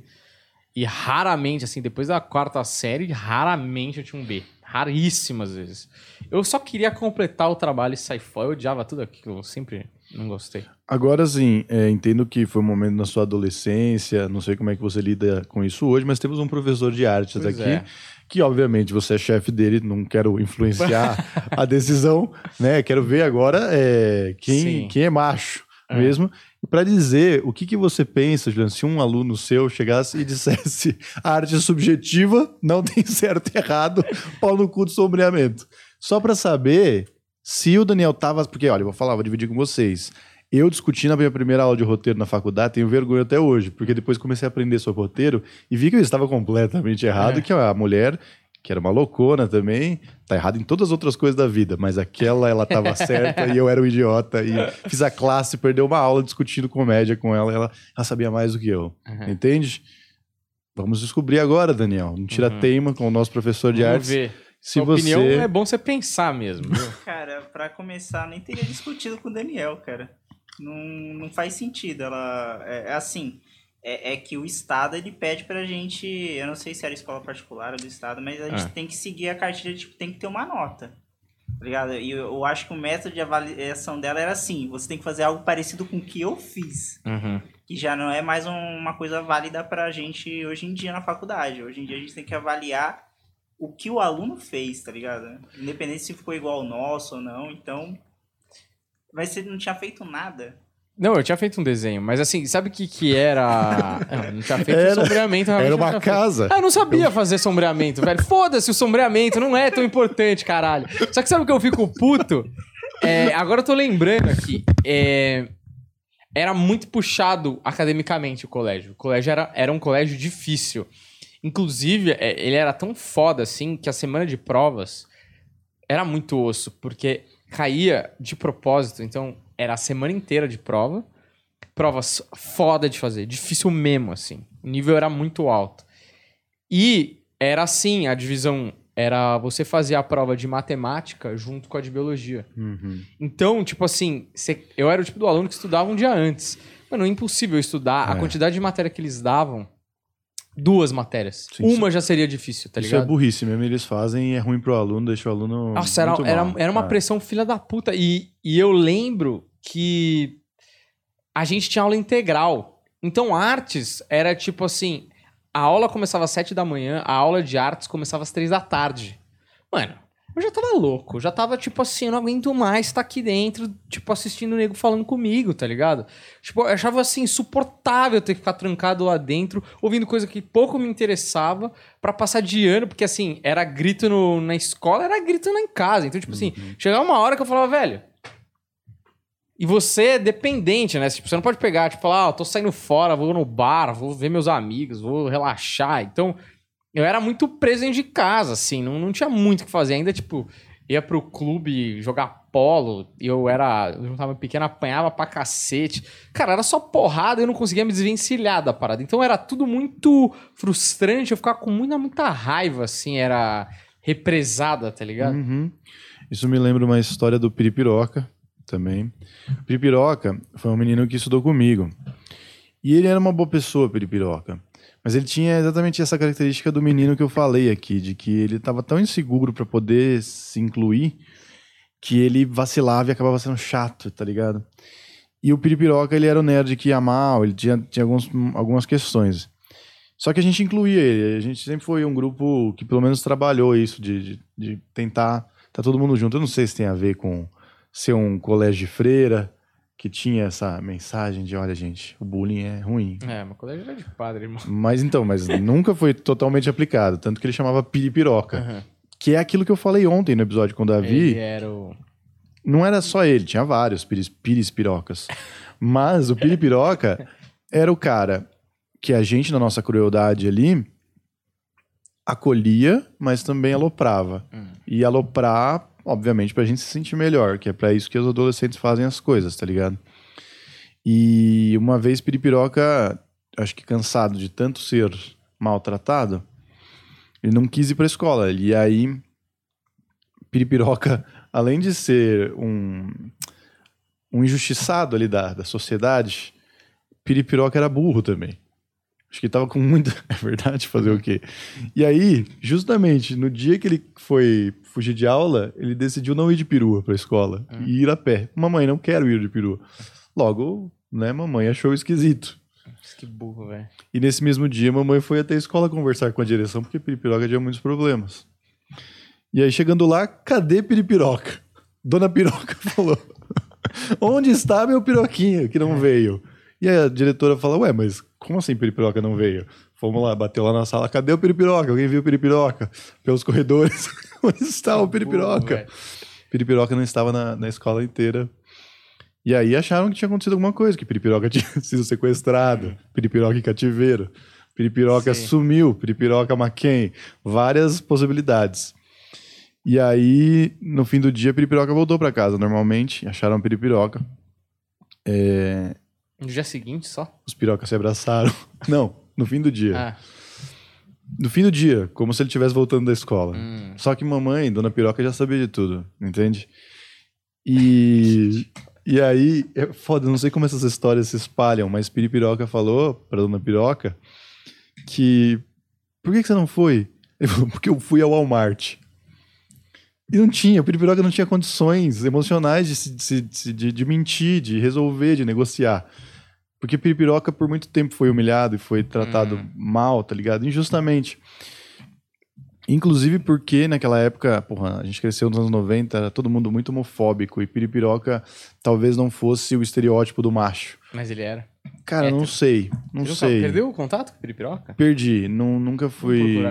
E raramente, assim, depois da quarta série, raramente eu tinha um B. Raríssimas vezes. Eu só queria completar o trabalho e sair fora. Eu odiava tudo aquilo. Eu sempre não gostei. Agora, assim, é, entendo que foi um momento na sua adolescência, não sei como é que você lida com isso hoje, mas temos um professor de artes Pois aqui, é. que obviamente você é chefe dele, não quero influenciar a decisão, né? Quero ver agora é, quem, Sim. quem é macho É. mesmo. Para dizer o que, que você pensa, Juliano, se um aluno seu chegasse e dissesse a arte é subjetiva, não tem certo e errado, pau no cu do sombreamento. Só para saber se o Daniel tava. Porque, olha, eu vou falar, vou dividir com vocês. Eu discuti na minha primeira aula de roteiro na faculdade, tenho vergonha até hoje, porque depois comecei a aprender sobre roteiro e vi que eu estava completamente errado, É. que a mulher, que era uma loucona também, tá errada em todas as outras coisas da vida, mas aquela ela tava certa e eu era um idiota e fiz a classe, perdeu uma aula discutindo comédia com ela, ela, ela sabia mais do que eu. Uhum. Entende? Vamos descobrir agora, Daniel. Não tira Uhum. teima com o nosso professor de Vamos artes. ver. Se Sua você opinião é bom você pensar mesmo. Cara, pra começar, nem teria discutido com o Daniel, cara. Não, não faz sentido. Ela. É, é assim. É, é que o Estado ele pede pra gente. Eu não sei se era escola particular ou do Estado, mas a gente Ah. tem que seguir a cartilha, tipo, tem que ter uma nota. Tá ligado? E eu, eu acho que o método de avaliação dela era assim: você tem que fazer algo parecido com o que eu fiz. Uhum. Que já não é mais um- uma coisa válida pra gente hoje em dia na faculdade. Hoje em dia a gente tem que avaliar o que o aluno fez, tá ligado? Independente se ficou igual ao nosso ou não. Então, vai ser não tinha feito nada. Não, eu tinha feito um desenho, mas assim, sabe o que que era... Não, não tinha feito Era- sombreamento. Era uma casa. Ah, eu não sabia fazer sombreamento, velho. Foda-se o sombreamento, não é tão importante, caralho. Só que sabe o que eu fico puto? É, agora eu tô lembrando aqui. é, era muito puxado academicamente o colégio. O colégio era, era um colégio difícil. Inclusive, é, ele era tão foda assim que a semana de provas era muito osso, porque caía de propósito. Então, era a semana inteira de prova. Provas foda de fazer, difícil mesmo, assim. O nível era muito alto. E era assim, a divisão era você fazer a prova de matemática junto com a de biologia. Uhum. Então, tipo assim, eu era o tipo do aluno que estudava um dia antes. Mano, é impossível estudar. A É. quantidade de matéria que eles davam, duas matérias. Sim, Uma já seria difícil, tá Isso é ligado? burrice mesmo, eles fazem e é ruim pro aluno, deixa o aluno. Nossa, era, muito era, mal. era uma pressão filha da puta. E, e eu lembro que a gente tinha aula integral. Então, artes era tipo assim: a aula começava às sete da manhã, a aula de artes começava às três da tarde. Mano, eu já tava louco, já tava tipo assim, eu não aguento mais estar aqui dentro, tipo, assistindo o nego falando comigo, tá ligado? Tipo, eu achava assim, insuportável ter que ficar trancado lá dentro, ouvindo coisa que pouco me interessava, pra passar de ano, porque assim, era grito no- na escola, era grito na em casa. Então, tipo assim, chegava uma hora que eu falava, velho. E você é dependente, né? Tipo, você não pode pegar, tipo, falar, ah, eu tô saindo fora, vou no bar, vou ver meus amigos, vou relaxar. Então, eu era muito preso dentro de casa, assim, não, não tinha muito o que fazer. Ainda, tipo, ia pro clube jogar polo, eu era. Eu tava pequeno, apanhava pra cacete. Cara, era só porrada eu não conseguia me desvencilhar da parada. Então era tudo muito frustrante, eu ficava com muita, muita raiva, assim, era represada, tá ligado? Uhum. Isso me lembra uma história do Piripiroca também. Piripiroca foi um menino que estudou comigo. E ele era uma boa pessoa, Piripiroca. Mas ele tinha exatamente essa característica do menino que eu falei aqui, de que ele estava tão inseguro para poder se incluir que ele vacilava e acabava sendo chato, tá ligado? E o Piripiroca, ele era o nerd que ia mal, ele tinha, tinha alguns, algumas questões. Só que a gente incluía ele, a gente sempre foi um grupo que pelo menos trabalhou isso, de, de, de tentar tá todo mundo junto. Eu não sei se tem a ver com ser um colégio de freira, que tinha essa mensagem de, olha gente, o bullying é ruim. É, mas colégio era de padre, irmão. Mas então, mas nunca foi totalmente aplicado, tanto que ele chamava piripiroca, Aham. que é aquilo que eu falei ontem no episódio com o Davi, Ele era o. não era só ele, tinha vários piris, pirispirocas. Mas o piripiroca era o cara que a gente, na nossa crueldade ali, acolhia, mas também aloprava. Hum. E aloprar, obviamente, pra gente se sentir melhor, que é pra isso que os adolescentes fazem as coisas, tá ligado? E uma vez piripiroca, acho que cansado de tanto ser maltratado, ele não quis ir pra escola. E aí, piripiroca além de ser um, um injustiçado ali da, da sociedade, Piripiroca era burro também. Acho que tava com muita. É verdade, fazer o quê? E aí, justamente no dia que ele foi fugir de aula, ele decidiu não ir de perua pra escola e ir a pé. Mamãe, não quero ir de perua. Logo, né, mamãe achou esquisito. Que burro, velho. E nesse mesmo dia, mamãe foi até a escola conversar com a direção, porque Piripiroca tinha muitos problemas. E aí, chegando lá, cadê Piripiroca? Dona Piroca falou: Onde está meu piroquinho que não veio? E aí a diretora falou: Ué, mas como assim Piripiroca não veio? Fomos lá, bateu lá na sala: Cadê o Piripiroca? Alguém viu o Piripiroca? Pelos corredores: Onde está o Piripiroca? velho. Piripiroca não estava na, na escola inteira. E aí acharam que tinha acontecido alguma coisa, que Piripiroca tinha sido sequestrado, Piripiroca em cativeiro, Piripiroca Sim. sumiu, Piripiroca Maquem, várias possibilidades. E aí, no fim do dia, Piripiroca voltou para casa normalmente, acharam Piripiroca. É, No dia seguinte só? os pirocas se abraçaram. Não, no fim do dia. Ah. No fim do dia, como se ele estivesse voltando da escola. Hum. Só que mamãe, Dona Piroca, já sabia de tudo, entende? E, e aí, é foda, não sei como essas histórias se espalham, mas Piripiroca falou pra Dona Piroca que. Por que, que você não foi? Ele falou, porque eu fui ao Walmart. E não tinha, o Piripiroca não tinha condições emocionais de, se- de se- de, de, de mentir, de resolver, de negociar. Porque Piripiroca por muito tempo foi humilhado e foi tratado Hum. mal, tá ligado? Injustamente. Inclusive porque naquela época, porra, a gente cresceu nos anos 90, era todo mundo muito homofóbico e Piripiroca talvez não fosse o estereótipo do macho. Mas ele era. Cara, Hétero. não sei, não nunca- sei. Perdeu o contato com o Piripiroca? Perdi, não, nunca fui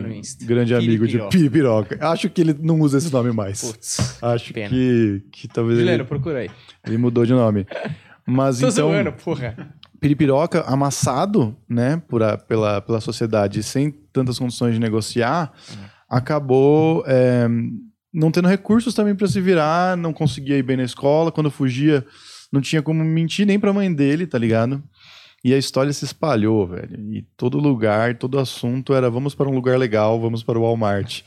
grande amigo de Piripiroca. Acho que ele não usa esse nome mais. Putz. Acho pena. que, que talvez Juliano, ele, procura aí. ele mudou de nome. Mas Tô então, zoando, porra. Piripiroca, amassado né, por a- pela, pela sociedade, sem tantas condições de negociar, acabou é, não tendo recursos também para se virar, não conseguia ir bem na escola. Quando fugia, não tinha como mentir nem para a mãe dele, tá ligado? E a história se espalhou, velho. E todo lugar, todo assunto era vamos para um lugar legal, vamos para o Walmart.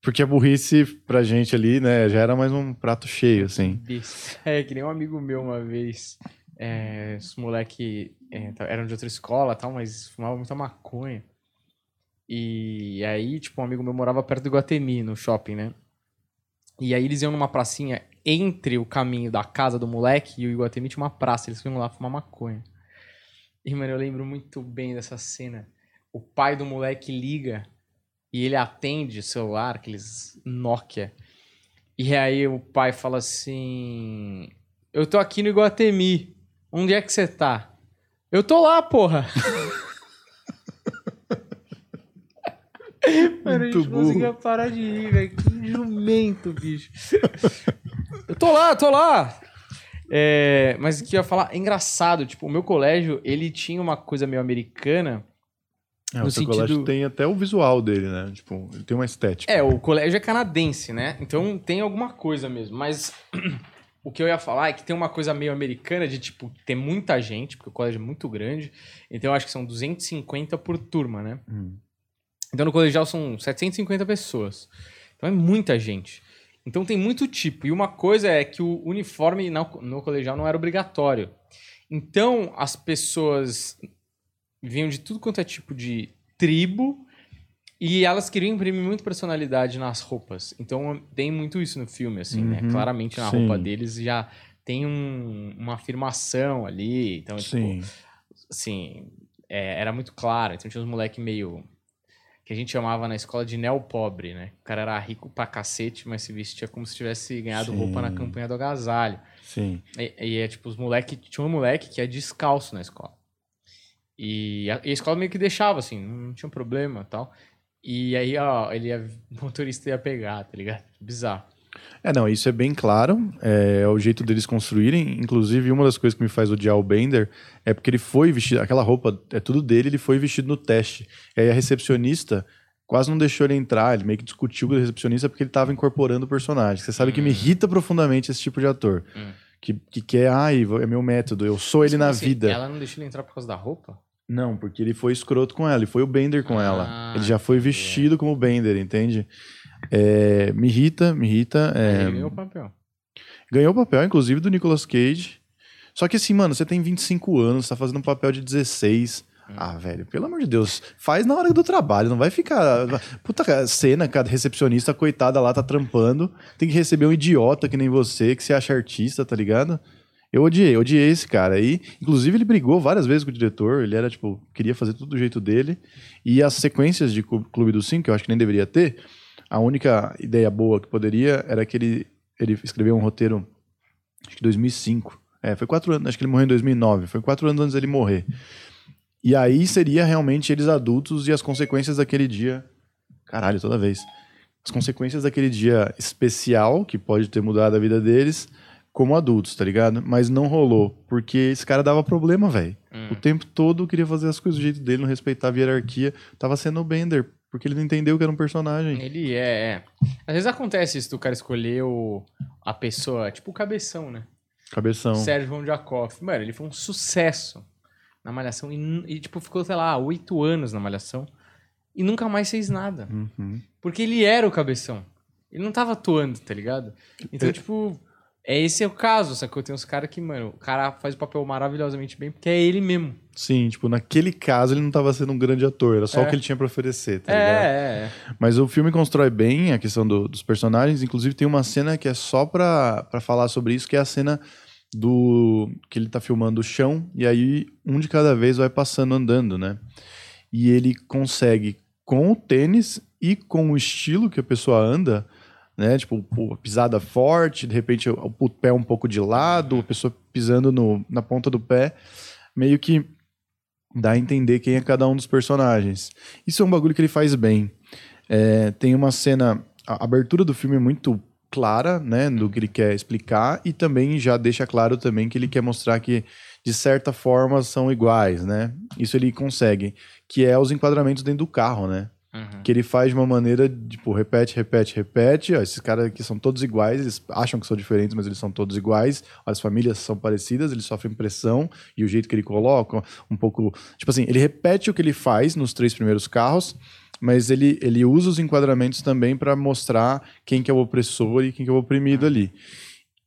Porque a burrice pra gente ali, né, já era mais um prato cheio, assim. É, que nem um amigo meu uma vez. É, os moleque é, eram de outra escola tal, mas fumavam muita maconha. E aí, tipo, um amigo meu morava perto do Iguatemi, no shopping, né? E aí eles iam numa pracinha entre o caminho da casa do moleque e o Iguatemi tinha uma praça, eles iam lá fumar maconha. E, mano, eu lembro muito bem dessa cena. O pai do moleque liga e ele atende o celular, aqueles Nokia. E aí o pai fala assim: Eu tô aqui no Iguatemi. Onde é que você tá? Eu tô lá, porra. Mano, a gente Muito não conseguia parar de rir, velho. Que jumento, bicho. eu tô lá, tô lá. É, mas o que eu ia falar, é engraçado, tipo, o meu colégio, ele tinha uma coisa meio americana. É, No o sentido- colégio tem até o visual dele, né? Tipo, ele tem uma estética. É, o colégio é canadense, né? Então tem alguma coisa mesmo. Mas o que eu ia falar é que tem uma coisa meio americana de, tipo, ter muita gente, porque o colégio é muito grande. Então eu acho que são 250 por turma, né? Hum. Então no colegial são 750 pessoas. Então é muita gente. Então tem muito tipo. E uma coisa é que o uniforme no, colegial não era obrigatório. Então as pessoas vinham de tudo quanto é tipo de tribo e elas queriam imprimir muito personalidade nas roupas. Então tem muito isso no filme, assim, né? Uhum, Claramente na sim. roupa deles já tem um- uma afirmação ali. Então, tipo, Sim. assim, é, era muito claro. Então tinha uns moleque meio. Que a gente chamava na escola de neo-pobre, né? O cara era rico pra cacete, mas se vestia como se tivesse ganhado Sim. roupa na campanha do agasalho. Sim. E, e é tipo, os moleque. Tinha um moleque que é descalço na escola. E a, e a escola meio que deixava, assim, não tinha problema e tal. E aí, ó, ele ia, o motorista ia pegar, tá ligado? Bizarro. É, não, isso é bem claro. É, é o jeito deles construírem. Inclusive, uma das coisas que me faz odiar o Bender é porque ele foi vestido. Aquela roupa é tudo dele, ele foi vestido no teste. E aí a recepcionista quase não deixou ele entrar. Ele meio que discutiu com a recepcionista porque ele estava incorporando o personagem. Você sabe que me Hum. irrita profundamente esse tipo de ator. Hum. Que, que quer, ai, é meu método, eu sou ele Mas, na assim, vida. Ela não deixou ele entrar por causa da roupa? Não, porque ele foi escroto com ela, ele foi o Bender com Ah, ela. Ele já foi vestido como Bender, entende? É, me irrita, me irrita. é, Ele ganhou o papel. Ganhou o papel, inclusive, do Nicolas Cage. Só que assim, mano, você tem 25 anos, tá fazendo um papel de 16. Hum. Ah, velho, pelo amor de Deus, faz na hora do trabalho, não vai ficar. Puta cena, cada recepcionista, coitada lá, tá trampando. Tem que receber um idiota que nem você, que se acha artista, tá ligado? Eu odiei, odiei esse cara aí. Inclusive, ele brigou várias vezes com o diretor. Ele era, tipo, queria fazer tudo do jeito dele. E as sequências de Clu- Clube dos Cinco, que eu acho que nem deveria ter, a única ideia boa que poderia era que ele, ele escreveu um roteiro, acho que 2005. É, foi quatro anos, acho que ele morreu em 2009. Foi quatro anos antes dele morrer. E aí seria realmente eles adultos e as consequências daquele dia. Caralho, toda vez. As consequências daquele dia especial, que pode ter mudado a vida deles, como adultos, tá ligado? Mas não rolou, porque esse cara dava problema, velho. Hum. O tempo todo queria fazer as coisas do jeito dele, não respeitava a hierarquia. Tava sendo o Bender, porque ele não entendeu que era um personagem. Ele é, é. Às vezes acontece isso do cara escolher o, a pessoa, tipo o cabeção, né? Cabeção. Sérgio Von Jacob. Mano, ele foi um sucesso na Malhação e, e, tipo, ficou, sei lá, oito anos na Malhação e nunca mais fez nada. Uhum. Porque ele era o cabeção. Ele não tava atuando, tá ligado? Então, É. tipo, é esse é o caso, sacou? Tem uns caras que, mano, o cara faz o papel maravilhosamente bem porque é ele mesmo. Sim, tipo, naquele caso ele não tava sendo um grande ator, era só É. o que ele tinha pra oferecer, tá é, ligado? é, é. Mas o filme constrói bem a questão do- dos personagens. Inclusive, tem uma cena que é só pra, pra falar sobre isso, que é a cena do. que ele tá filmando o chão, e aí um de cada vez vai passando andando, né? E ele consegue, com o tênis e com o estilo que a pessoa anda, né? Tipo, pisada forte, de repente o pé um pouco de lado, a pessoa pisando no, na ponta do pé, meio que dá a entender quem é cada um dos personagens. Isso é um bagulho que ele faz bem. É, tem uma cena. A abertura do filme é muito clara, né? Do que ele quer explicar, e também já deixa claro também que ele quer mostrar que, de certa forma, são iguais, né? Isso ele consegue. Que é os enquadramentos dentro do carro, né? Uhum. Que ele faz de uma maneira, tipo, repete, repete, repete. Ó, esses caras aqui são todos iguais, eles acham que são diferentes, mas eles são todos iguais. As famílias são parecidas, eles sofrem pressão, e o jeito que ele coloca, um pouco. Tipo assim, ele repete o que ele faz nos três primeiros carros, mas ele, ele usa os enquadramentos também para mostrar quem que é o opressor e quem que é o oprimido ali.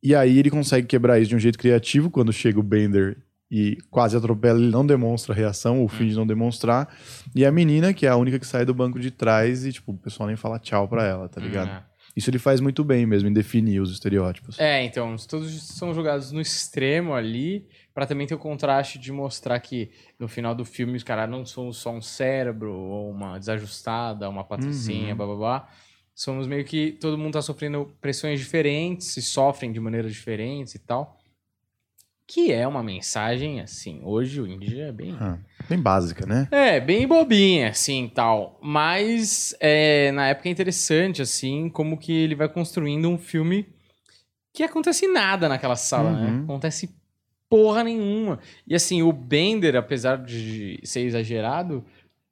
E aí ele consegue quebrar isso de um jeito criativo quando chega o Bender e quase atropela, ele não demonstra reação, ou finge não demonstrar. E a menina, que é a única que sai do banco de trás e, tipo, o pessoal nem fala tchau pra ela, tá ligado? É. Isso ele faz muito bem mesmo, em definir os estereótipos. É, então, todos são jogados no extremo ali, pra também ter o contraste de mostrar que no final do filme os caras não são só um cérebro, ou uma desajustada, uma patricinha, Uhum. blá blá blá. Somos meio que todo mundo tá sofrendo pressões diferentes, e sofrem de maneiras diferentes e tal. Que é uma mensagem, assim, hoje em dia é bem. Ah, bem básica, né? É, bem bobinha, assim, tal. Mas, é, na época é interessante, assim, como que ele vai construindo um filme que acontece nada naquela sala, né? Uhum. Acontece porra nenhuma. E, assim, o Bender, apesar de ser exagerado,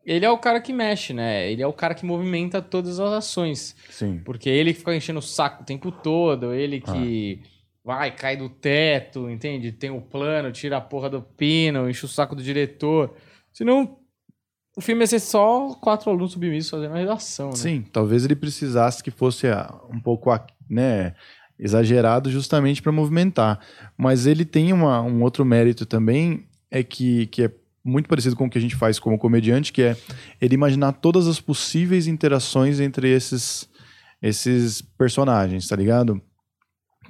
ele é o cara que mexe, né? Ele é o cara que movimenta todas as ações. Sim. Porque ele que fica enchendo o saco o tempo todo, ele que vai, cai do teto, entende? Tem o plano, tira a porra do pino, enche o saco do diretor. Senão, o filme ia ser só quatro alunos submissos fazendo uma redação, né? Sim, talvez ele precisasse que fosse ah, um pouco, né, exagerado justamente para movimentar. Mas ele tem uma- um outro mérito também, é que, que é muito parecido com o que a gente faz como comediante, que é ele imaginar todas as possíveis interações entre esses, esses personagens, tá ligado?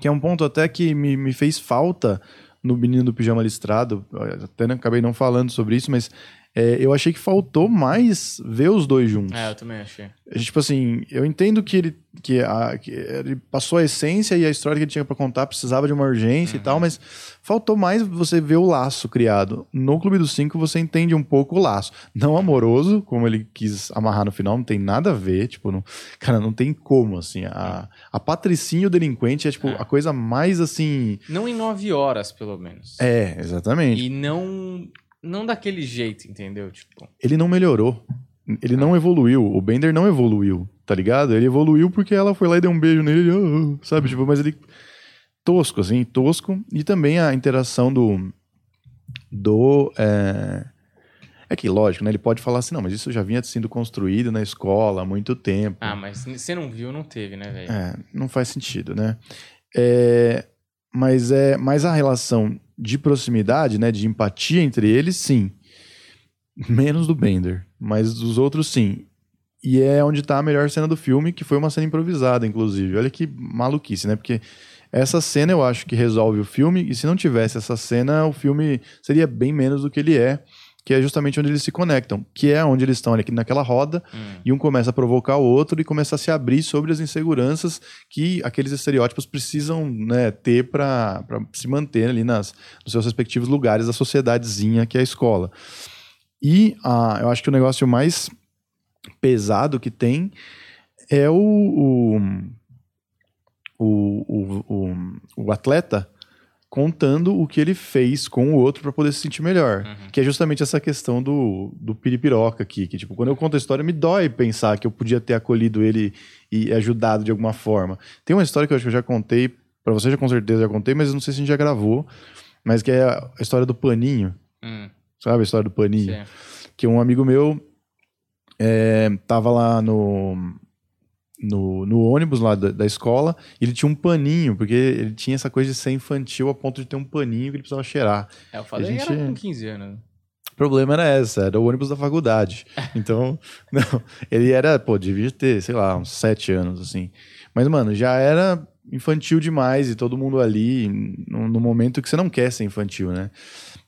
Que é um ponto até que me, me fez falta no Menino do Pijama Listrado, até não- acabei não falando sobre isso, mas é, eu achei que faltou mais ver os dois juntos. É, eu também achei. Tipo assim, eu entendo que ele, que, a- que ele passou a essência e a história que ele tinha pra contar precisava de uma urgência e tal, mas faltou mais você ver o laço criado. No Clube dos Cinco você entende um pouco o laço. Não amoroso, como ele quis amarrar no final, não tem nada a ver. Tipo, não, cara, não tem como, assim. A, a Patricinha e o delinquente é, tipo, É. a coisa mais, assim... Não em nove horas, pelo menos. É, exatamente. E não, não daquele jeito, entendeu? Tipo, ele não melhorou. Ele não evoluiu. O Bender não evoluiu, tá ligado? Ele evoluiu porque ela foi lá e deu um beijo nele, ah, ah, sabe? Tipo, mas ele. Tosco, assim, tosco. E também a interação do. Do. É... é que, lógico, né? Ele pode falar assim, não, mas isso já vinha sendo construído na escola há muito tempo. ah, mas você não viu, não teve, né, velho? É, não faz sentido, né? É, mas é, mas a relação de proximidade, né, de empatia entre eles, sim. Menos do Bender, mas dos outros, sim. E é onde tá a melhor cena do filme, que foi uma cena improvisada, inclusive. Olha que maluquice, né? Porque essa cena eu acho que resolve o filme, e se não tivesse essa cena, o filme seria bem menos do que ele é, que é justamente onde eles se conectam, que é onde eles estão ali naquela roda, Hum. e um começa a provocar o outro e começa a se abrir sobre as inseguranças que aqueles estereótipos precisam né, ter para se manter ali nas, nos seus respectivos lugares da sociedadezinha que é a escola. E ah, eu acho que o negócio mais pesado que tem é o, o, o, o, o, o atleta contando o que ele fez com o outro para poder se sentir melhor. Uhum. Que é justamente essa questão do, do piripiroca aqui. Que, tipo, quando eu conto a história, me dói pensar que eu podia ter acolhido ele e ajudado de alguma forma. Tem uma história que eu acho que eu já contei, para você já com certeza já contei, mas eu não sei se a gente já gravou, mas que é a história do paninho. Hum, Sabe a história do paninho? sim. que um amigo meu é, tava lá no no, no ônibus lá da, da escola e ele tinha um paninho, porque ele tinha essa coisa de ser infantil a ponto de ter um paninho que ele precisava cheirar. É, eu falei A gente- era com 15 anos. O problema era essa, era o ônibus da faculdade. Então, não, ele era, pô, devia ter, sei lá, uns sete anos, assim. Mas, mano, já era infantil demais e todo mundo ali, no, no momento que você não quer ser infantil, né?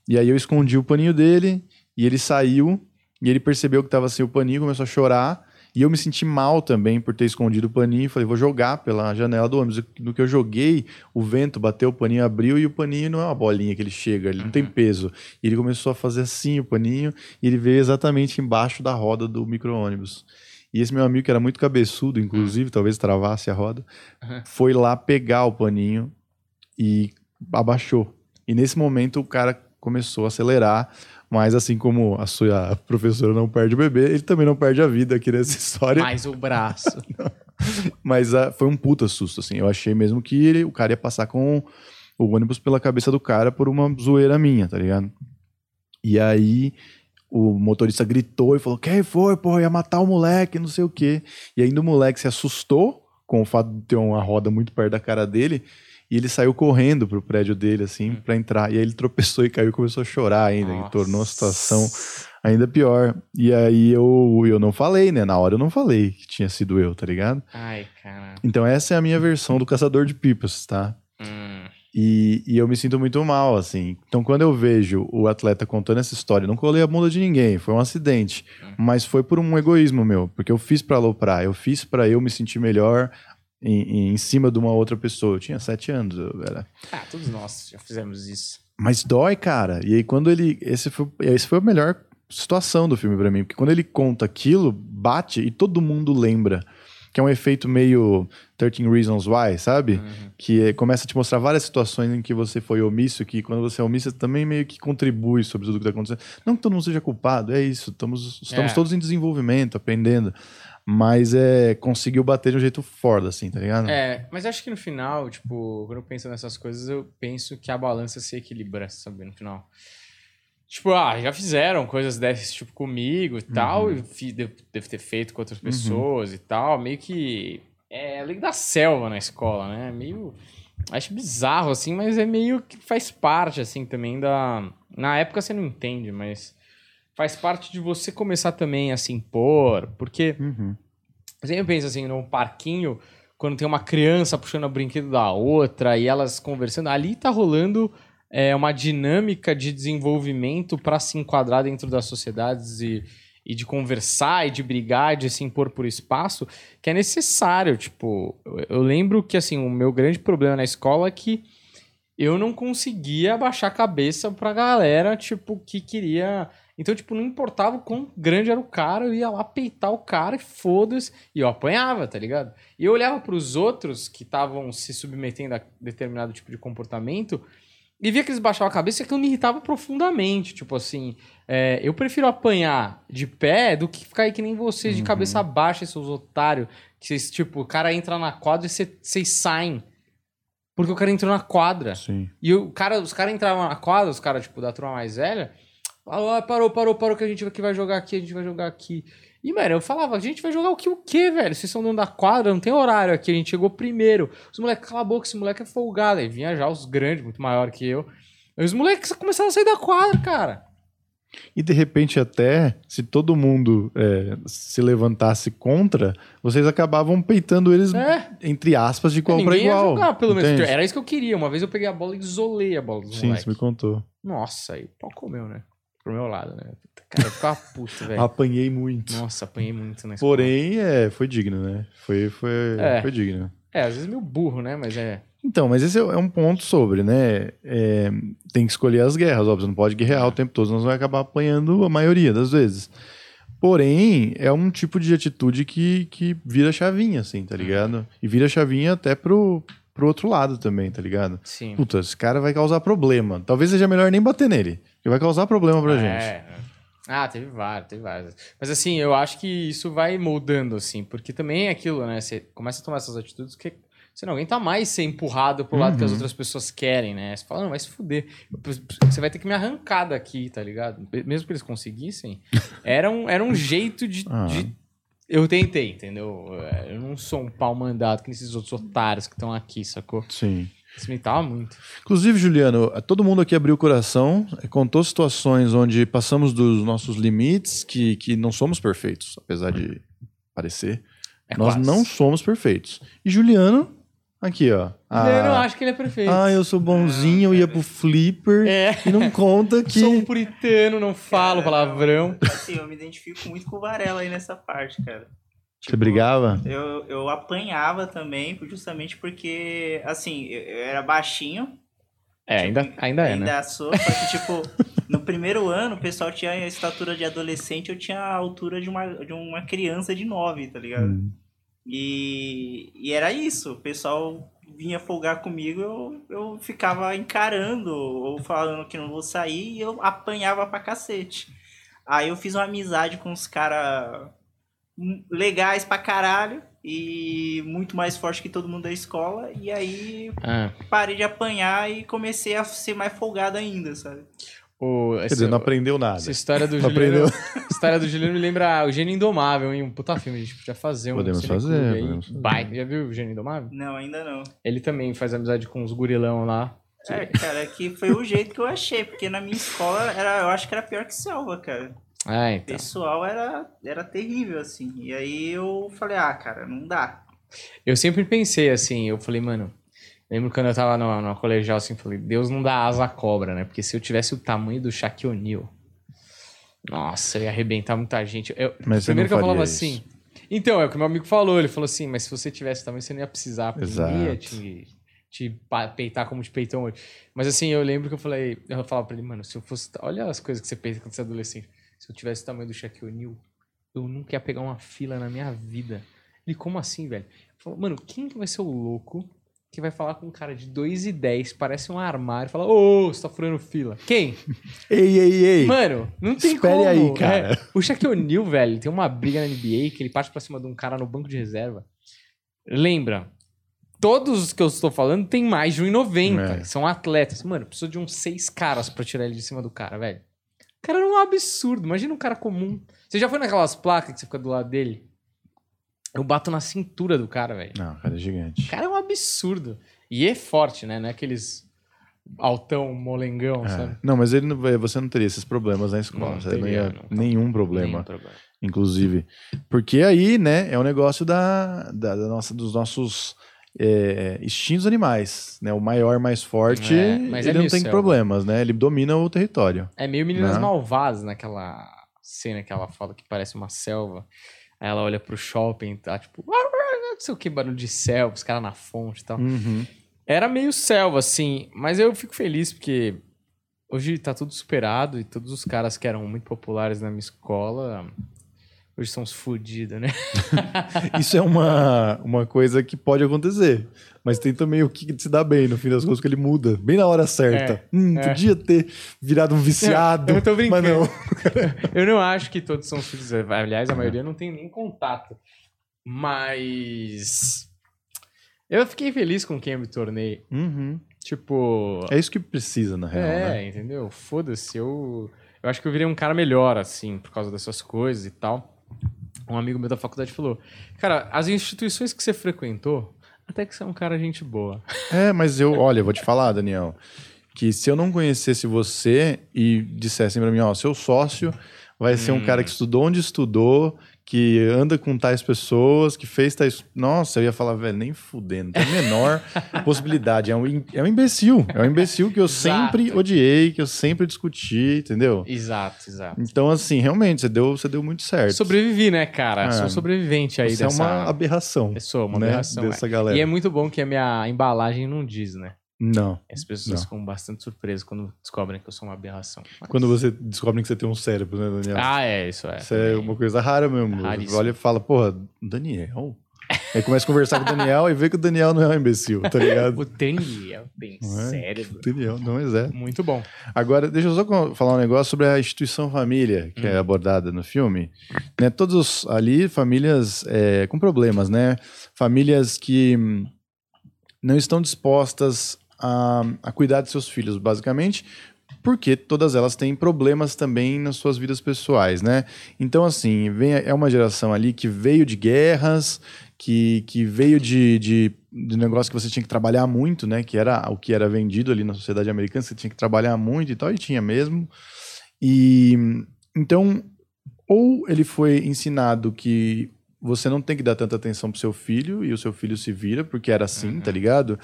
E aí eu escondi o paninho dele e ele saiu e ele percebeu que tava sem o paninho, começou a chorar. E eu me senti mal também por ter escondido o paninho. Falei, vou jogar pela janela do ônibus. No que eu joguei, o vento bateu, o paninho abriu e o paninho não é uma bolinha que ele chega, ele não tem peso. E ele começou a fazer assim o paninho e ele veio exatamente embaixo da roda do micro-ônibus. E esse meu amigo, que era muito cabeçudo, inclusive, talvez travasse a roda, Uhum. foi lá pegar o paninho e abaixou. E nesse momento o cara começou a acelerar, mas assim como a sua professora não perde o bebê, ele também não perde a vida aqui nessa história. Mais o braço. Mas ah, foi um puta susto, assim. Eu achei mesmo que ele- o cara ia passar com o ônibus pela cabeça do cara por uma zoeira minha, tá ligado? E aí o motorista gritou e falou: Quem foi, pô? Ia matar o moleque, não sei o quê. E ainda o moleque se assustou com o fato de ter uma roda muito perto da cara dele. E ele saiu correndo pro prédio dele, assim, pra entrar. E aí ele tropeçou e caiu e começou a chorar ainda. E tornou a situação ainda pior. E aí eu, eu não falei, né? Na hora eu não falei que tinha sido eu, tá ligado? Ai, cara. Então essa é a minha versão do caçador de pipas, tá? Hum. E, e eu me sinto muito mal, assim. Então quando eu vejo o atleta contando essa história, não colei a bunda de ninguém, foi um acidente. Mas foi por um egoísmo meu, porque eu fiz pra aloprar, eu fiz pra eu me sentir melhor em, em cima de uma outra pessoa. Eu tinha sete anos, eu era Ah, todos nós já fizemos isso. mas dói, cara. E aí quando ele. Esse foi, esse foi a melhor situação do filme pra mim. Porque quando ele conta aquilo, bate e todo mundo lembra. Que é um efeito meio 13 Reasons Why, sabe? Que é- começa a te mostrar várias situações em que você foi omisso, que quando você é omisso, você também meio que contribui sobre tudo que tá acontecendo. Não que todo mundo seja culpado, é isso. Estamos, estamos É. todos em desenvolvimento, aprendendo. Mas é, conseguiu bater de um jeito foda, assim, tá ligado? É, mas acho que no final, tipo, quando eu penso nessas coisas, eu penso que a balança se equilibra, sabe, no final. Tipo, ah, já fizeram coisas desse tipo comigo e tal, e devo ter feito com outras pessoas e tal, meio que é lei da selva na escola, né? Meio acho bizarro assim, mas é meio que faz parte assim também da na época você não entende, mas faz parte de você começar também a se impor, porque Uhum. sempre penso assim, num parquinho, quando tem uma criança puxando o brinquedo da outra e elas conversando, ali tá rolando é, uma dinâmica de desenvolvimento para se enquadrar dentro das sociedades e, e de conversar e de brigar, e de se impor por espaço, que é necessário. Tipo, eu, eu lembro que assim, o meu grande problema na escola é que eu não conseguia abaixar a cabeça pra galera, tipo, que queria. Então, tipo, não importava o quão grande era o cara, eu ia lá peitar o cara e foda-se. E eu apanhava, tá ligado? E eu olhava pros outros que estavam se submetendo a determinado tipo de comportamento e via que eles baixavam a cabeça e aquilo me irritava profundamente. Tipo assim, é, eu prefiro apanhar de pé do que ficar aí que nem vocês, de cabeça baixa, seus otários. Que vocês, tipo, o cara entra na quadra e cê- vocês saem. Porque o cara entrou na quadra. Sim. E o cara, os caras entravam na quadra, os caras, tipo, da turma mais velha. Falou, ah, parou, parou, parou, que a gente aqui vai jogar aqui, a gente vai jogar aqui. E, mano, eu falava, a gente vai jogar o que, o quê, velho? Vocês são dentro da quadra, não tem horário aqui, a gente chegou primeiro. Os moleques, cala a boca, esse moleque é folgado. Aí vinha já os grandes, muito maior que eu. Aí os moleques começaram a sair da quadra, cara. E de repente, até se todo mundo é, se levantasse contra, vocês acabavam peitando eles, É. entre aspas, de igual para Ninguém ia igual. jogar, pelo menos. Era isso que eu queria. Uma vez eu peguei a bola e isolei a bola dos Sim, moleques. você me contou. Nossa, aí pau comeu, né? Pro meu lado, né? Cara, eu ficava puto, velho. Apanhei muito. Nossa, apanhei muito na escola. Porém, é, foi digno, né? Foi, foi, É. foi digno. É, às vezes meio burro, né? Mas é. Então, mas esse é é um ponto sobre, né? É, tem que escolher as guerras, óbvio. Você não pode guerrear o tempo todo, senão você vai acabar apanhando a maioria das vezes. Porém, é um tipo de atitude que, que vira chavinha, assim, tá ligado? E vira chavinha até pro, pro outro lado também, tá ligado? Sim. Puta, esse cara vai causar problema. Talvez seja melhor nem bater nele, porque vai causar problema pra gente. É. Ah, teve vários, teve vários. Mas assim, eu acho que isso vai moldando, assim, porque também é aquilo, né? Você começa a tomar essas atitudes que você não aguenta mais ser empurrado pro lado que as Uhum. outras pessoas querem, né? Você fala, não, vai se fuder. Você vai ter que me arrancar daqui, tá ligado? Mesmo que eles conseguissem, era um, era um jeito de, Ah. de Eu tentei, entendeu? É, Eu não sou um pau mandado que esses outros otários que estão aqui, sacou? Sim. Isso me tava muito. Inclusive, Juliano, todo mundo aqui abriu o coração, eh, contou situações onde passamos dos nossos limites, que, que não somos perfeitos, apesar de parecer. É Nós quase. não somos perfeitos. E Juliano, aqui, ó. eu não acho que ele é perfeito. Ah, eu sou bonzinho, eu ia pro Flipper É. e não conta que. Sou um puritano, não falo Cara, palavrão. Assim, eu me identifico muito com o Varela aí nessa parte, cara. Você brigava? Eu, eu apanhava também, justamente porque, assim, eu, era baixinho. É, ainda, ainda é, ainda né? sou, só que, tipo, no primeiro ano o pessoal tinha a estatura de adolescente, eu tinha a altura de uma, de uma criança de 9, tá ligado? Hum. E, e era isso, o pessoal vinha folgar comigo, eu, eu ficava encarando ou falando que não vou sair e eu apanhava pra cacete. Aí eu fiz uma amizade com os caras legais pra caralho e muito mais forte que todo mundo da escola e aí Ah, parei de apanhar e comecei a ser mais folgado ainda, sabe? o, Quer dizer, não aprendeu nada. Essa história do Não Juliano. a história do Juliano me lembra o Gênio Indomável, hein? Um puta filme, a gente podia fazer um Podemos fazer, podemos fazer. Vai. Já viu o Gênio Indomável? Não, ainda não. Ele também faz amizade com os gurilão lá. É, cara, que foi o jeito que eu achei, porque na minha escola era, eu acho que era pior que selva, cara. Ah, O então. pessoal era, era terrível, assim. E aí eu falei, ah, cara, não dá. Eu sempre pensei assim, eu falei, mano. Lembro quando eu tava no, no colegial assim, falei, Deus não dá asa à cobra, né? Porque se eu tivesse o tamanho do Shaquille O'Neal, nossa, eu ia arrebentar muita gente. Eu, Mas primeiro que eu falava faria assim. Então, é o que meu amigo falou. Ele falou assim, mas se você tivesse também, você não ia precisar, porque ninguém ia Exato. te, te peitar como te peitam hoje. Mas assim, eu lembro que eu falei, eu falava pra ele, mano, se eu fosse. Olha as coisas que você pensa quando você é adolescente. Se eu tivesse o tamanho do Shaquille O'Neal, eu nunca ia pegar uma fila na minha vida. Ele, como assim, velho? Ele falou, mano, quem que vai ser o louco que vai falar com um cara de 2,10, parece um armário, e fala, ô, você tá furando fila. Quem? Ei, ei, ei. Mano, não tem Espere como. aí, cara. É. O Shaquille O'Neal, velho, tem uma briga na NBA que ele parte pra cima de um cara no banco de reserva. Lembra, todos os que eu estou falando tem mais de 1,90. É. São atletas. Mano, precisa de uns seis caras pra tirar ele de cima do cara, velho. O cara era um absurdo. Imagina um cara comum. Você já foi naquelas placas que você fica do lado dele? Eu bato na cintura do cara, velho. Não, cara, é gigante. O cara é um absurdo. E é forte, né? Não é aqueles altão molengão, É. sabe? Não, mas ele não, vai- você não teria esses problemas na escola. Não você não teria, ia não. nenhum problema, Nenhum problema. inclusive. Porque aí, né, é o negócio da, da, da nossa, dos nossos é, instintos animais. Né? O maior, mais forte, É, mas é ele não meio tem selva. problemas, né? Ele domina o território. É meio Meninas Né? Malvadas naquela cena que ela fala que parece uma selva. Aí ela olha pro shopping, tá tipo, não sei o que, barulho de selva, os caras na fonte e tal. Uhum. Era meio selva, assim, mas eu fico feliz porque hoje tá tudo superado e todos os caras que eram muito populares na minha escola hoje são os fudidos, né? Isso é uma, uma coisa que pode acontecer. Mas tem também o que se dá bem, no fim das contas, que ele muda. Bem na hora certa. É, hum, é. podia ter virado um viciado. Eu tô brincando. Mas não. Eu não acho que todos são fudidos. Aliás, a maioria não tem nem contato. Mas. Eu fiquei feliz com quem eu me tornei. Uhum. Tipo. É isso que precisa, na real, É, né? entendeu? Foda-se. Eu, eu acho que eu virei um cara melhor, assim, por causa dessas coisas e tal. Um amigo meu da faculdade falou: Cara, as instituições que você frequentou, até que você é um cara gente boa. É, mas eu, olha, eu vou te falar, Daniel, que se eu não conhecesse você e dissessem pra mim, ó, seu sócio vai ser um Hum. cara que estudou onde estudou, que anda com tais pessoas, que fez tais. Nossa, eu ia falar, velho, nem fudendo, tem a menor possibilidade. É um, é um imbecil. É um imbecil que eu sempre odiei, que eu sempre discuti, entendeu? Exato, exato. Então, assim, realmente, você deu, você deu muito certo. Sobrevivi, né, cara? É. Sou sobrevivente aí você dessa. é uma aberração. Eu sou uma né, aberração. é. dessa galera. E é muito bom que a minha embalagem não diz, né? Não. As pessoas Não. ficam bastante surpresas quando descobrem que eu sou uma aberração. Mas- Quando você descobre que você tem um cérebro, né, Daniel? Ah, é, isso é. Isso é também. uma coisa rara mesmo. Raríssimo. Olha e fala, porra, Daniel? Aí começa a conversar com o Daniel e vê que o Daniel não é um imbecil, tá ligado? O Daniel tem é? cérebro. O Daniel não é. Muito bom. Agora, deixa eu só falar um negócio sobre a instituição família, que Hum. é abordada no filme. Né, todos ali, famílias é, com problemas, né? Famílias que hum, não estão dispostas a, a cuidar de seus filhos, basicamente, porque todas elas têm problemas também nas suas vidas pessoais, né? Então, assim, vem, é uma geração ali que veio de guerras, que, que veio de, de, de negócio que você tinha que trabalhar muito, né? Que era o que era vendido ali na sociedade americana, você tinha que trabalhar muito e tal, e tinha mesmo. E então, ou ele foi ensinado que você não tem que dar tanta atenção pro seu filho e o seu filho se vira, porque era assim, tá uhum. tá ligado?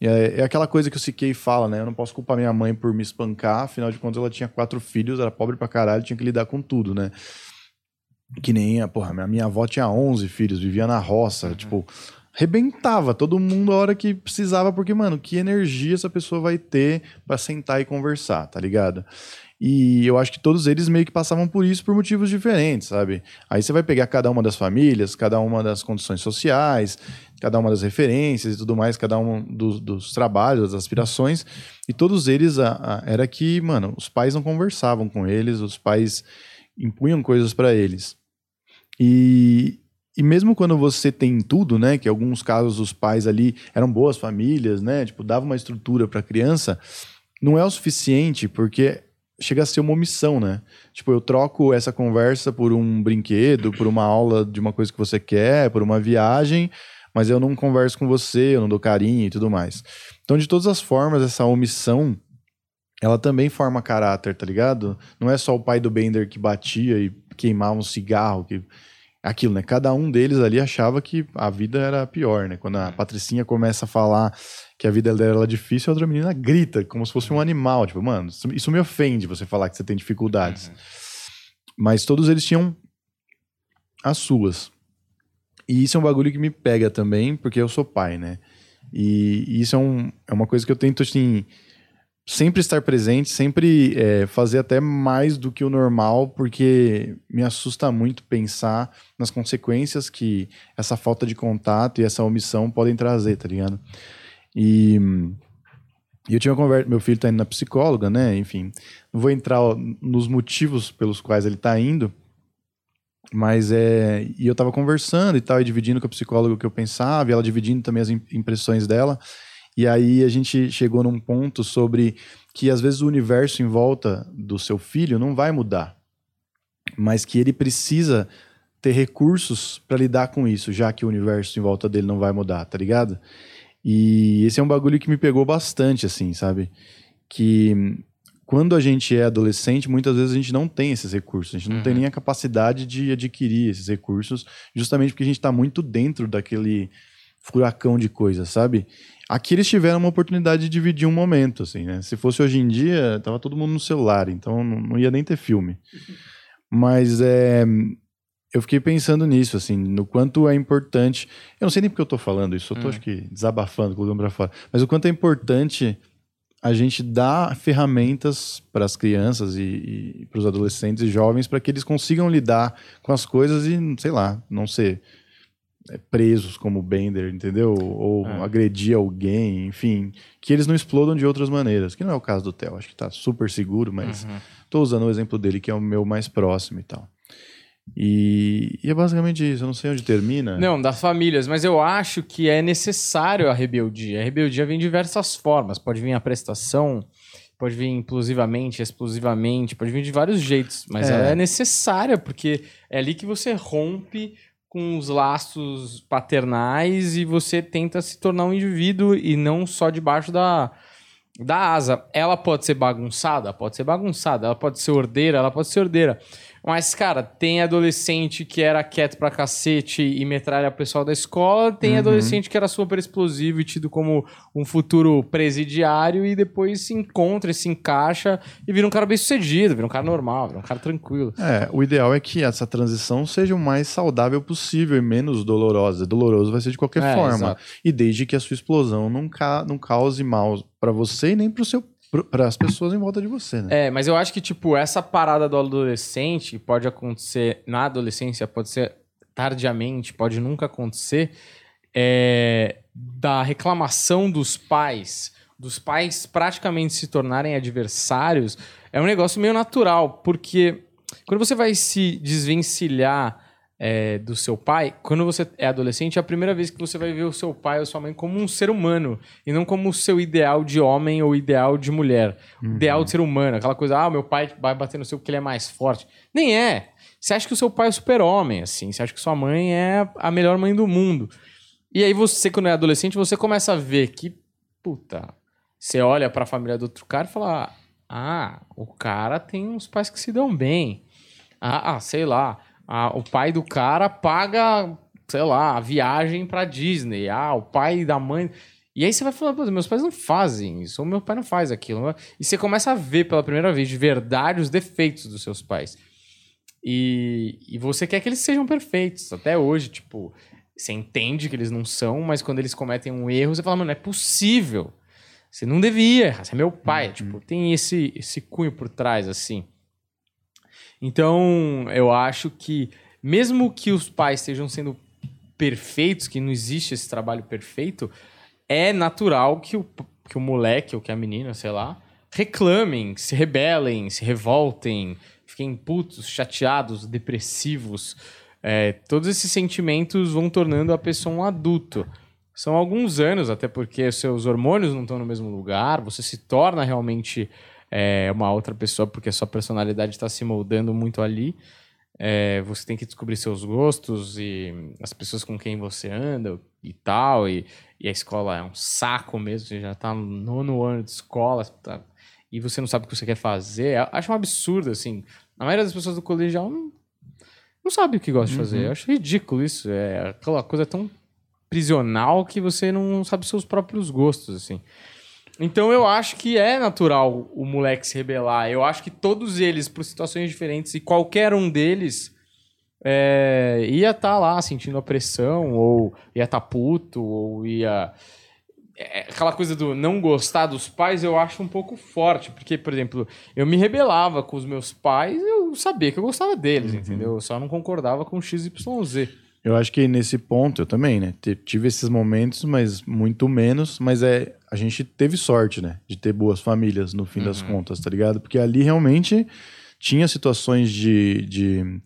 É, é, aquela coisa que o Siquei fala, né? Eu não posso culpar minha mãe por me espancar, afinal de contas ela tinha quatro filhos, era pobre pra caralho, tinha que lidar com tudo, né? Que nem, a, porra, minha, minha avó tinha 11 filhos, vivia na roça, uhum. tipo, rebentava todo mundo a hora que precisava, porque, mano, que energia essa pessoa vai ter para sentar e conversar, tá ligado? E eu acho que todos eles meio que passavam por isso por motivos diferentes, sabe? Aí você vai pegar cada uma das famílias, cada uma das condições sociais, cada uma das referências e tudo mais, cada um dos, dos trabalhos, das aspirações, e todos eles a, a, era que, mano, os pais não conversavam com eles, os pais impunham coisas para eles. E, e mesmo quando você tem tudo, né, que em alguns casos os pais ali eram boas famílias, né, tipo, dava uma estrutura para a criança, não é o suficiente, porque chega a ser uma omissão, né? Tipo, eu troco essa conversa por um brinquedo, por uma aula de uma coisa que você quer, por uma viagem, mas eu não converso com você, eu não dou carinho e tudo mais. Então, de todas as formas, essa omissão, ela também forma caráter, tá ligado? Não é só o pai do Bender que batia e queimava um cigarro, que aquilo, né? Cada um deles ali achava que a vida era pior, né? Quando a Patricinha começa a falar que a vida dela é difícil, a outra menina grita, como se fosse um animal. Tipo, mano, isso me ofende você falar que você tem dificuldades. Uhum. Mas todos eles tinham as suas. E isso é um bagulho que me pega também, porque eu sou pai, né? E, e isso é, um, é uma coisa que eu tento, assim, sempre estar presente, sempre é, fazer até mais do que o normal, porque me assusta muito pensar nas consequências que essa falta de contato e essa omissão podem trazer, tá ligado? E, e eu tinha uma conversa, meu filho está indo na psicóloga, né? Enfim, não vou entrar nos motivos pelos quais ele está indo, mas é. E eu estava conversando e tal, e dividindo com a psicóloga o que eu pensava, e ela dividindo também as impressões dela. E aí a gente chegou num ponto sobre que às vezes o universo em volta do seu filho não vai mudar, mas que ele precisa ter recursos para lidar com isso, já que o universo em volta dele não vai mudar, tá ligado? E esse é um bagulho que me pegou bastante, assim, sabe? Que quando a gente é adolescente, muitas vezes a gente não tem esses recursos, a gente não uhum. tem nem a capacidade de adquirir esses recursos, justamente porque a gente está muito dentro daquele furacão de coisas, sabe? Aqui eles tiveram uma oportunidade de dividir um momento, assim, né? Se fosse hoje em dia, tava todo mundo no celular, então não ia nem ter filme. Mas é, eu fiquei pensando nisso, assim, no quanto é importante. Eu não sei nem porque eu tô falando isso, eu tô hum. acho que desabafando, colocando pra fora. Mas o quanto é importante a gente dar ferramentas para as crianças e, e para os adolescentes e jovens para que eles consigam lidar com as coisas e, sei lá, não ser presos como Bender, entendeu? Ou é. agredir alguém, enfim, que eles não explodam de outras maneiras. Que não é o caso do Theo, acho que está super seguro, mas estou uhum. usando o exemplo dele que é o meu mais próximo e tal. E, e, é basicamente isso. Eu não sei onde termina. Não, das famílias, mas eu acho que é necessário a rebeldia. A rebeldia vem de diversas formas. Pode vir a prestação, pode vir inclusivamente, exclusivamente, pode vir de vários jeitos, mas é. ela é necessária, porque é ali que você rompe com os laços paternais e você tenta se tornar um indivíduo e não só debaixo da, da asa. Ela pode ser bagunçada? Pode ser bagunçada. Ela pode ser ordeira? Ela pode ser ordeira. Mas, cara, tem adolescente que era quieto pra cacete e metralha o pessoal da escola, tem uhum. adolescente que era super explosivo e tido como um futuro presidiário e depois se encontra e se encaixa e vira um cara bem sucedido, vira um cara normal, vira um cara tranquilo. É, o ideal é que essa transição seja o mais saudável possível e menos dolorosa. Doloroso vai ser de qualquer é, forma. Exato. E desde que a sua explosão não, ca não cause mal para você e nem pro seu para as pessoas em volta de você, né? É, mas eu acho que, tipo, essa parada do adolescente pode acontecer na adolescência, pode ser tardiamente, pode nunca acontecer, é, da reclamação dos pais, dos pais praticamente se tornarem adversários, é um negócio meio natural, porque quando você vai se desvencilhar é, do seu pai, quando você é adolescente, é a primeira vez que você vai ver o seu pai ou sua mãe como um ser humano e não como o seu ideal de homem ou ideal de mulher. Uhum. Ideal de ser humano, aquela coisa, ah, meu pai vai bater no seu porque ele é mais forte. Nem é. Você acha que o seu pai é super-homem, assim. Você acha que sua mãe é a melhor mãe do mundo. E aí você, quando é adolescente, você começa a ver que, puta, você olha pra família do outro cara e fala, ah, o cara tem uns pais que se dão bem. Ah, ah sei lá a, o pai do cara paga, sei lá, a viagem pra Disney. Ah, o pai da mãe. E aí você vai falando, meus pais não fazem isso, ou meu pai não faz aquilo. E você começa a ver pela primeira vez de verdade os defeitos dos seus pais. E, e você quer que eles sejam perfeitos. Até hoje, tipo, você entende que eles não são, mas quando eles cometem um erro, você fala, mano, não é possível. Você não devia errar, você é meu pai. Uhum. Tipo, tem esse, esse cunho por trás, assim. Então, eu acho que, mesmo que os pais estejam sendo perfeitos, que não existe esse trabalho perfeito, é natural que o, que o moleque ou que a menina, sei lá, reclamem, se rebelem, se revoltem, fiquem putos, chateados, depressivos. É, todos esses sentimentos vão tornando a pessoa um adulto. São alguns anos, até porque seus hormônios não estão no mesmo lugar, você se torna realmente é, uma outra pessoa, porque a sua personalidade está se moldando muito ali. É, você tem que descobrir seus gostos e as pessoas com quem você anda e tal. E, e a escola é um saco mesmo, você já está no nono ano de escola tá, e você não sabe o que você quer fazer. Eu acho um absurdo, assim. A maioria das pessoas do colegial não, não sabe o que gosta de fazer. Uhum. Eu acho ridículo isso. É aquela coisa tão prisional que você não sabe seus próprios gostos, assim. Então eu acho que é natural o moleque se rebelar. Eu acho que todos eles, por situações diferentes, e qualquer um deles é, ia estar tá lá sentindo a pressão, ou ia estar tá puto, ou ia. É, aquela coisa do não gostar dos pais eu acho um pouco forte, porque, por exemplo, eu me rebelava com os meus pais, eu sabia que eu gostava deles, uhum. entendeu? Eu só não concordava com XYZ. Eu acho que nesse ponto eu também, né? Tive esses momentos, mas muito menos. Mas é a gente teve sorte, né? De ter boas famílias no fim uhum. das contas, tá ligado? Porque ali realmente tinha situações de, de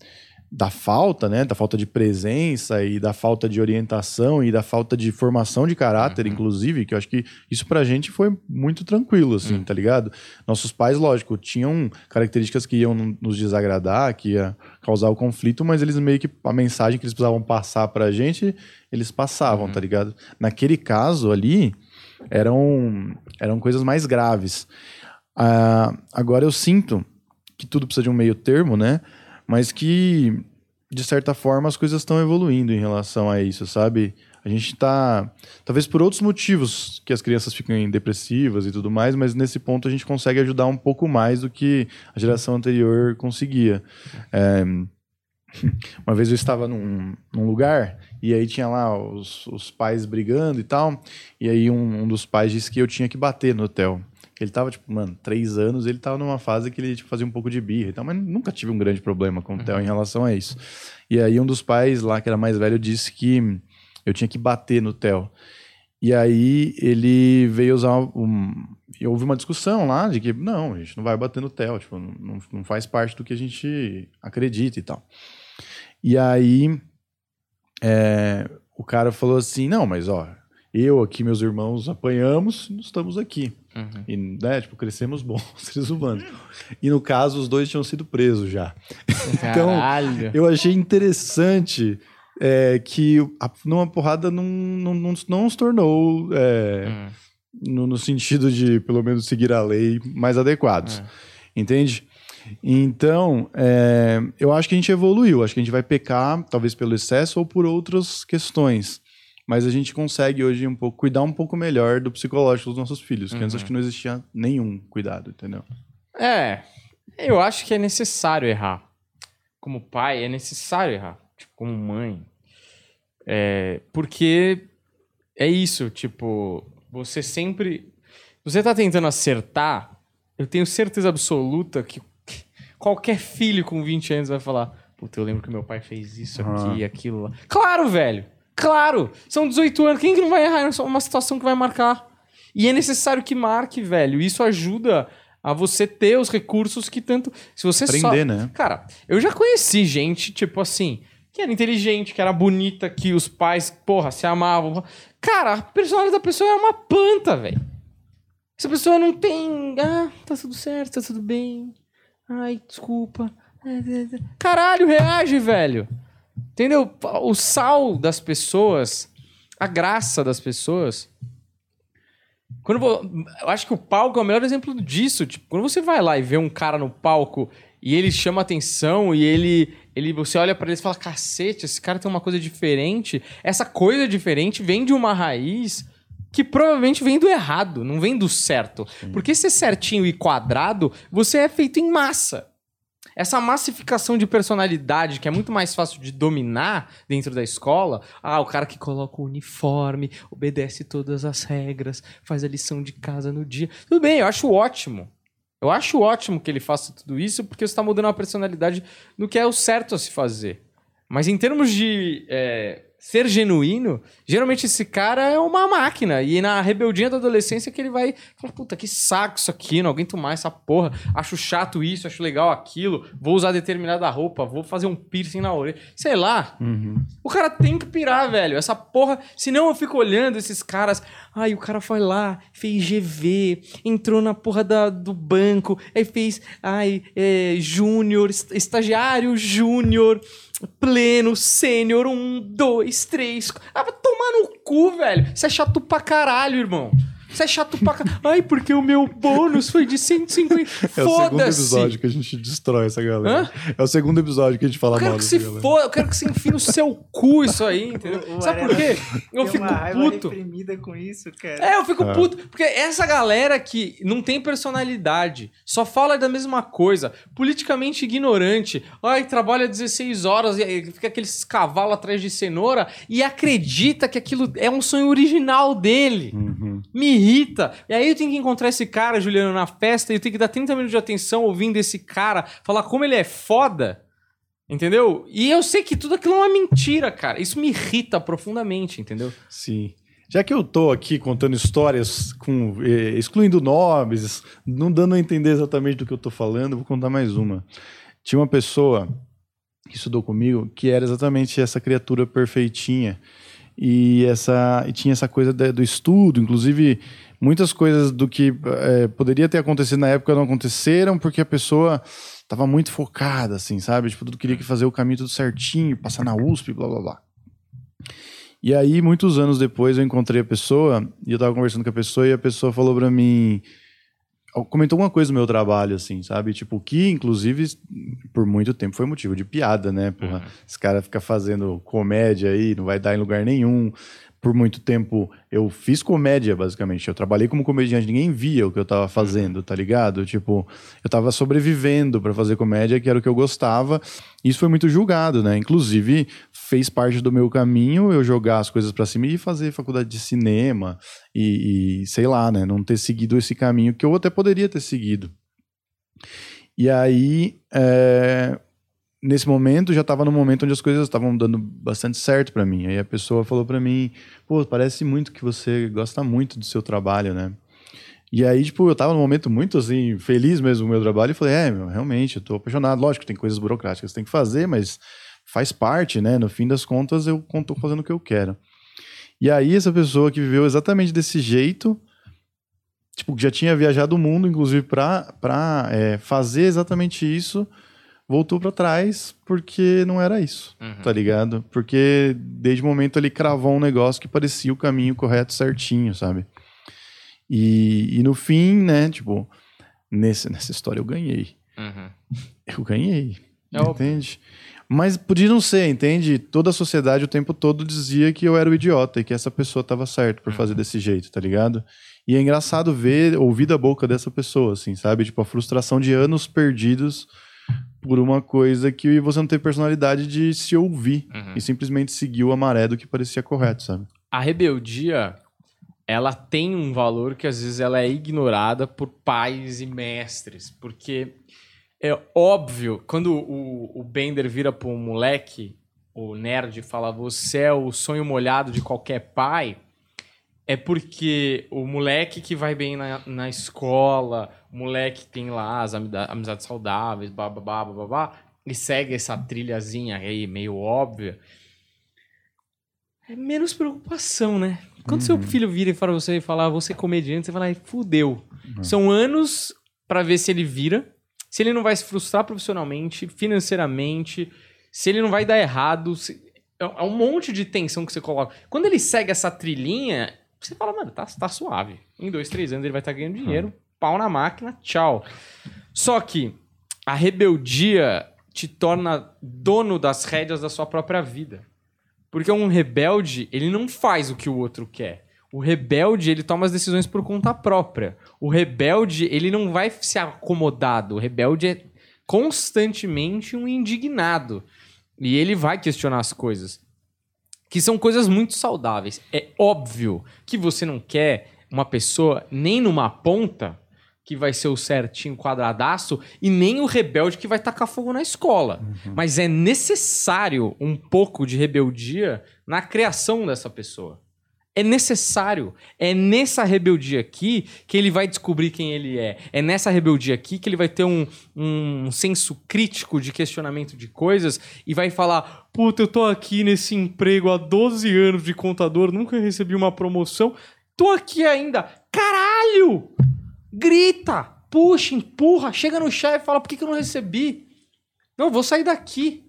da falta, né, da falta de presença e da falta de orientação e da falta de formação de caráter, uhum. inclusive, que eu acho que isso pra gente foi muito tranquilo, assim, uhum. tá ligado? Nossos pais, lógico, tinham características que iam nos desagradar, que ia causar o conflito, mas eles meio que, a mensagem que eles precisavam passar pra gente, eles passavam, uhum. tá ligado? Naquele caso ali, eram, eram coisas mais graves. Uh, agora eu sinto que tudo precisa de um meio termo, né? Mas que de certa forma as coisas estão evoluindo em relação a isso, sabe? A gente está, talvez por outros motivos que as crianças ficam depressivas e tudo mais, mas nesse ponto a gente consegue ajudar um pouco mais do que a geração anterior conseguia. É, uma vez eu estava num, num, lugar e aí tinha lá os, os pais brigando e tal, e aí um, um dos pais disse que eu tinha que bater no hotel. Ele tava, tipo, mano, três anos, ele tava numa fase que ele tipo, fazia um pouco de birra e tal, mas nunca tive um grande problema com o Theo em relação a isso. E aí um dos pais lá, que era mais velho, disse que eu tinha que bater no Theo. E aí ele veio usar um. Houve uma discussão lá de que, não, a gente não vai bater no Theo, tipo, não, não faz parte do que a gente acredita e tal. E aí é, o cara falou assim: não, mas ó, eu aqui, meus irmãos, apanhamos, estamos aqui. Uhum. E, né, tipo, crescemos bons seres humanos. E no caso, os dois tinham sido presos já. então, eu achei interessante é, que a, numa porrada não, não, não, não se tornou é, uhum. no, no, sentido de, pelo menos, seguir a lei mais adequados. Uhum. Entende? Então, é, eu acho que a gente evoluiu. Acho que a gente vai pecar, talvez pelo excesso ou por outras questões mas a gente consegue hoje um pouco cuidar um pouco melhor do psicológico dos nossos filhos, que uhum. antes acho que não existia nenhum cuidado, entendeu? É, eu acho que é necessário errar. Como pai, é necessário errar. Tipo, como mãe. É, porque é isso, tipo, você sempre. Você tá tentando acertar, eu tenho certeza absoluta que qualquer filho com 20 anos vai falar: Puta, eu lembro que meu pai fez isso aqui e aquilo lá. Claro, velho! Claro! São 18 anos. Quem que não vai errar em uma situação que vai marcar? E é necessário que marque, velho. Isso ajuda a você ter os recursos que tanto. Se você Aprender, só... né? Cara, eu já conheci gente, tipo assim, que era inteligente, que era bonita, que os pais, porra, se amavam. Cara, a personalidade da pessoa é uma planta, velho. Essa pessoa não tem. Ah, tá tudo certo, tá tudo bem. Ai, desculpa. Caralho, reage, velho. Entendeu? O sal das pessoas, a graça das pessoas. Quando vou, eu acho que o palco é o melhor exemplo disso. Tipo, quando você vai lá e vê um cara no palco e ele chama atenção e ele, ele você olha para ele e fala: cacete, esse cara tem uma coisa diferente. Essa coisa diferente vem de uma raiz que provavelmente vem do errado, não vem do certo. Sim. Porque ser certinho e quadrado, você é feito em massa. Essa massificação de personalidade, que é muito mais fácil de dominar dentro da escola, ah, o cara que coloca o uniforme, obedece todas as regras, faz a lição de casa no dia. Tudo bem, eu acho ótimo. Eu acho ótimo que ele faça tudo isso, porque você está mudando a personalidade no que é o certo a se fazer. Mas em termos de é, ser genuíno, geralmente esse cara é uma máquina. E na rebeldia da adolescência que ele vai falar, puta, que saco isso aqui, não aguento mais essa porra. Acho chato isso, acho legal aquilo. Vou usar determinada roupa, vou fazer um piercing na orelha. Sei lá. Uhum. O cara tem que pirar, velho. Essa porra... Senão eu fico olhando esses caras... Ai, o cara foi lá, fez GV, entrou na porra da, do banco, aí fez, ai, é, júnior, estagiário júnior pleno, sênior, um, dois, três. Ah, vai tomar no cu, velho. Você é chato pra caralho, irmão. Você é chato pra caralho. Ai, porque o meu bônus foi de 150. Foda-se. É o segundo episódio que a gente destrói essa galera. Hã? É o segundo episódio que a gente fala eu quero mal que se foda, Eu quero que você enfie no seu cu isso aí, entendeu? O Sabe por quê? Eu fico puto. com isso, cara. É, eu fico é. puto. Porque essa galera que não tem personalidade, só fala da mesma coisa, politicamente ignorante, ai, trabalha 16 horas e fica aqueles cavalos atrás de cenoura e acredita que aquilo é um sonho original dele. Uhum. Me irrita. E aí eu tenho que encontrar esse cara, Juliano, na festa, e eu tenho que dar 30 minutos de atenção ouvindo esse cara falar como ele é foda. Entendeu? E eu sei que tudo aquilo é uma mentira, cara. Isso me irrita profundamente, entendeu? Sim. Já que eu tô aqui contando histórias com eh, excluindo nomes, não dando a entender exatamente do que eu tô falando, vou contar mais uma. Tinha uma pessoa que estudou comigo que era exatamente essa criatura perfeitinha e essa e tinha essa coisa de, do estudo, inclusive muitas coisas do que é, poderia ter acontecido na época não aconteceram porque a pessoa estava muito focada, assim, sabe? Tipo, tudo queria que fazer o caminho tudo certinho, passar na USP, blá blá blá. E aí, muitos anos depois, eu encontrei a pessoa e eu estava conversando com a pessoa e a pessoa falou para mim, comentou uma coisa do meu trabalho, assim, sabe? Tipo, que, inclusive, por muito tempo foi motivo de piada, né? Porra, uhum. esse cara fica fazendo comédia aí, não vai dar em lugar nenhum por muito tempo eu fiz comédia, basicamente. Eu trabalhei como comediante, ninguém via o que eu tava fazendo, tá ligado? Tipo, eu tava sobrevivendo para fazer comédia, que era o que eu gostava. Isso foi muito julgado, né? Inclusive, fez parte do meu caminho eu jogar as coisas para cima e fazer faculdade de cinema e, e, sei lá, né? Não ter seguido esse caminho que eu até poderia ter seguido. E aí, é, nesse momento já estava no momento onde as coisas estavam dando bastante certo para mim. Aí a pessoa falou para mim: "Pô, parece muito que você gosta muito do seu trabalho, né?" E aí, tipo, eu tava num momento muito, assim, feliz mesmo com o meu trabalho e falei, é, meu, realmente, eu tô apaixonado. Lógico, tem coisas burocráticas que tem que fazer, mas faz parte, né? No fim das contas, eu tô fazendo o que eu quero. E aí, essa pessoa que viveu exatamente desse jeito, tipo, já tinha viajado o mundo, inclusive, pra é, fazer exatamente isso, voltou para trás porque não era isso, uhum. tá ligado? Porque desde o momento ele cravou um negócio que parecia o caminho correto certinho, sabe? E, e no fim, né, tipo, nesse, nessa história eu ganhei. Uhum. Eu ganhei, é entende? Mas podia não ser, entende? Toda a sociedade o tempo todo dizia que eu era o idiota e que essa pessoa estava certa por uhum. fazer desse jeito, tá ligado? E é engraçado ver, ouvir da boca dessa pessoa, assim, sabe? Tipo, a frustração de anos perdidos por uma coisa que você não teve personalidade de se ouvir uhum. e simplesmente seguiu a maré do que parecia correto, sabe? A rebeldia, ela tem um valor que às vezes ela é ignorada por pais e mestres, porque é óbvio, quando o, o Bender vira para um moleque, o nerd fala, você é o sonho molhado de qualquer pai, é porque o moleque que vai bem na, na escola, moleque que tem lá as amizades saudáveis, babá, babá, e segue essa trilhazinha aí meio óbvia, é menos preocupação, né? Quando seu filho vira fala você e fala, ah, ser comediante, você fala, ai, fudeu. São anos pra ver se ele vira, se ele não vai se frustrar profissionalmente, financeiramente, se ele não vai dar errado. se- É é um monte de tensão que você coloca. Quando ele segue essa trilhinha, você fala, mano, tá, tá suave. Em dois, três anos ele vai estar ganhando dinheiro, pau na máquina, tchau. Só que a rebeldia te torna dono das rédeas da sua própria vida. Porque um rebelde, ele não faz o que o outro quer. O rebelde, ele toma as decisões por conta própria. O rebelde, ele não vai ser acomodado. O rebelde é constantemente um indignado. E ele vai questionar as coisas. Que são coisas muito saudáveis. É óbvio que você não quer uma pessoa nem numa ponta que vai ser o certinho quadradaço e nem o rebelde que vai tacar fogo na escola. Mas é necessário um pouco de rebeldia na criação dessa pessoa. É necessário. É nessa rebeldia aqui que ele vai descobrir quem ele é. É nessa rebeldia aqui que ele vai ter um, um senso crítico de questionamento de coisas e vai falar: Puta, eu tô aqui nesse emprego há 12 anos de contador, nunca recebi uma promoção. Tô aqui ainda. Caralho! Grita, puxa, empurra, chega no chefe e fala: Por que, que eu não recebi? Não, vou sair daqui.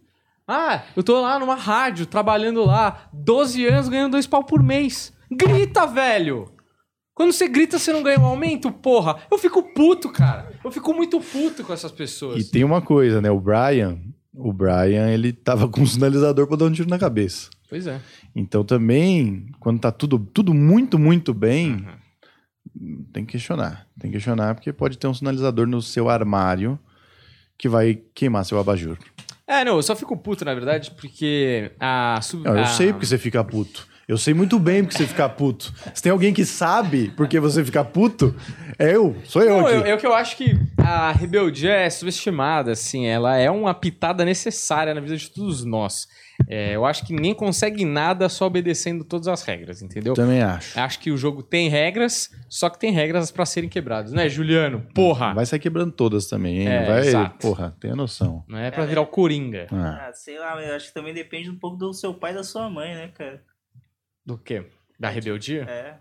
Ah, eu tô lá numa rádio, trabalhando lá, 12 anos ganhando dois pau por mês. Grita, velho! Quando você grita, você não ganha um aumento, porra. Eu fico puto, cara. Eu fico muito puto com essas pessoas. E tem uma coisa, né? O Brian, o Brian, ele tava com um sinalizador pra dar um tiro na cabeça. Pois é. Então também, quando tá tudo, tudo muito, muito bem, tem que questionar. Tem que questionar porque pode ter um sinalizador no seu armário que vai queimar seu abajur. É, não, eu só fico puto, na verdade, porque a... Sub... Não, eu a- sei porque você fica puto. Eu sei muito bem porque você fica puto. Se tem alguém que sabe porque você fica puto, é eu. Sou eu Não, aqui. eu, eu que eu acho que a rebeldia é subestimada, assim, ela é uma pitada necessária na vida de todos nós. É, eu acho que ninguém consegue nada só obedecendo todas as regras, entendeu? Também acho. Acho que o jogo tem regras, só que tem regras pra serem quebradas, né, Juliano? Porra! Vai sair quebrando todas também, hein? É, vai, exato. porra, tenha noção. Não é pra virar o Coringa. Ah. Ah, sei lá, mas eu acho que também depende um pouco do seu pai e da sua mãe, né, cara? Do quê? Da rebeldia? É.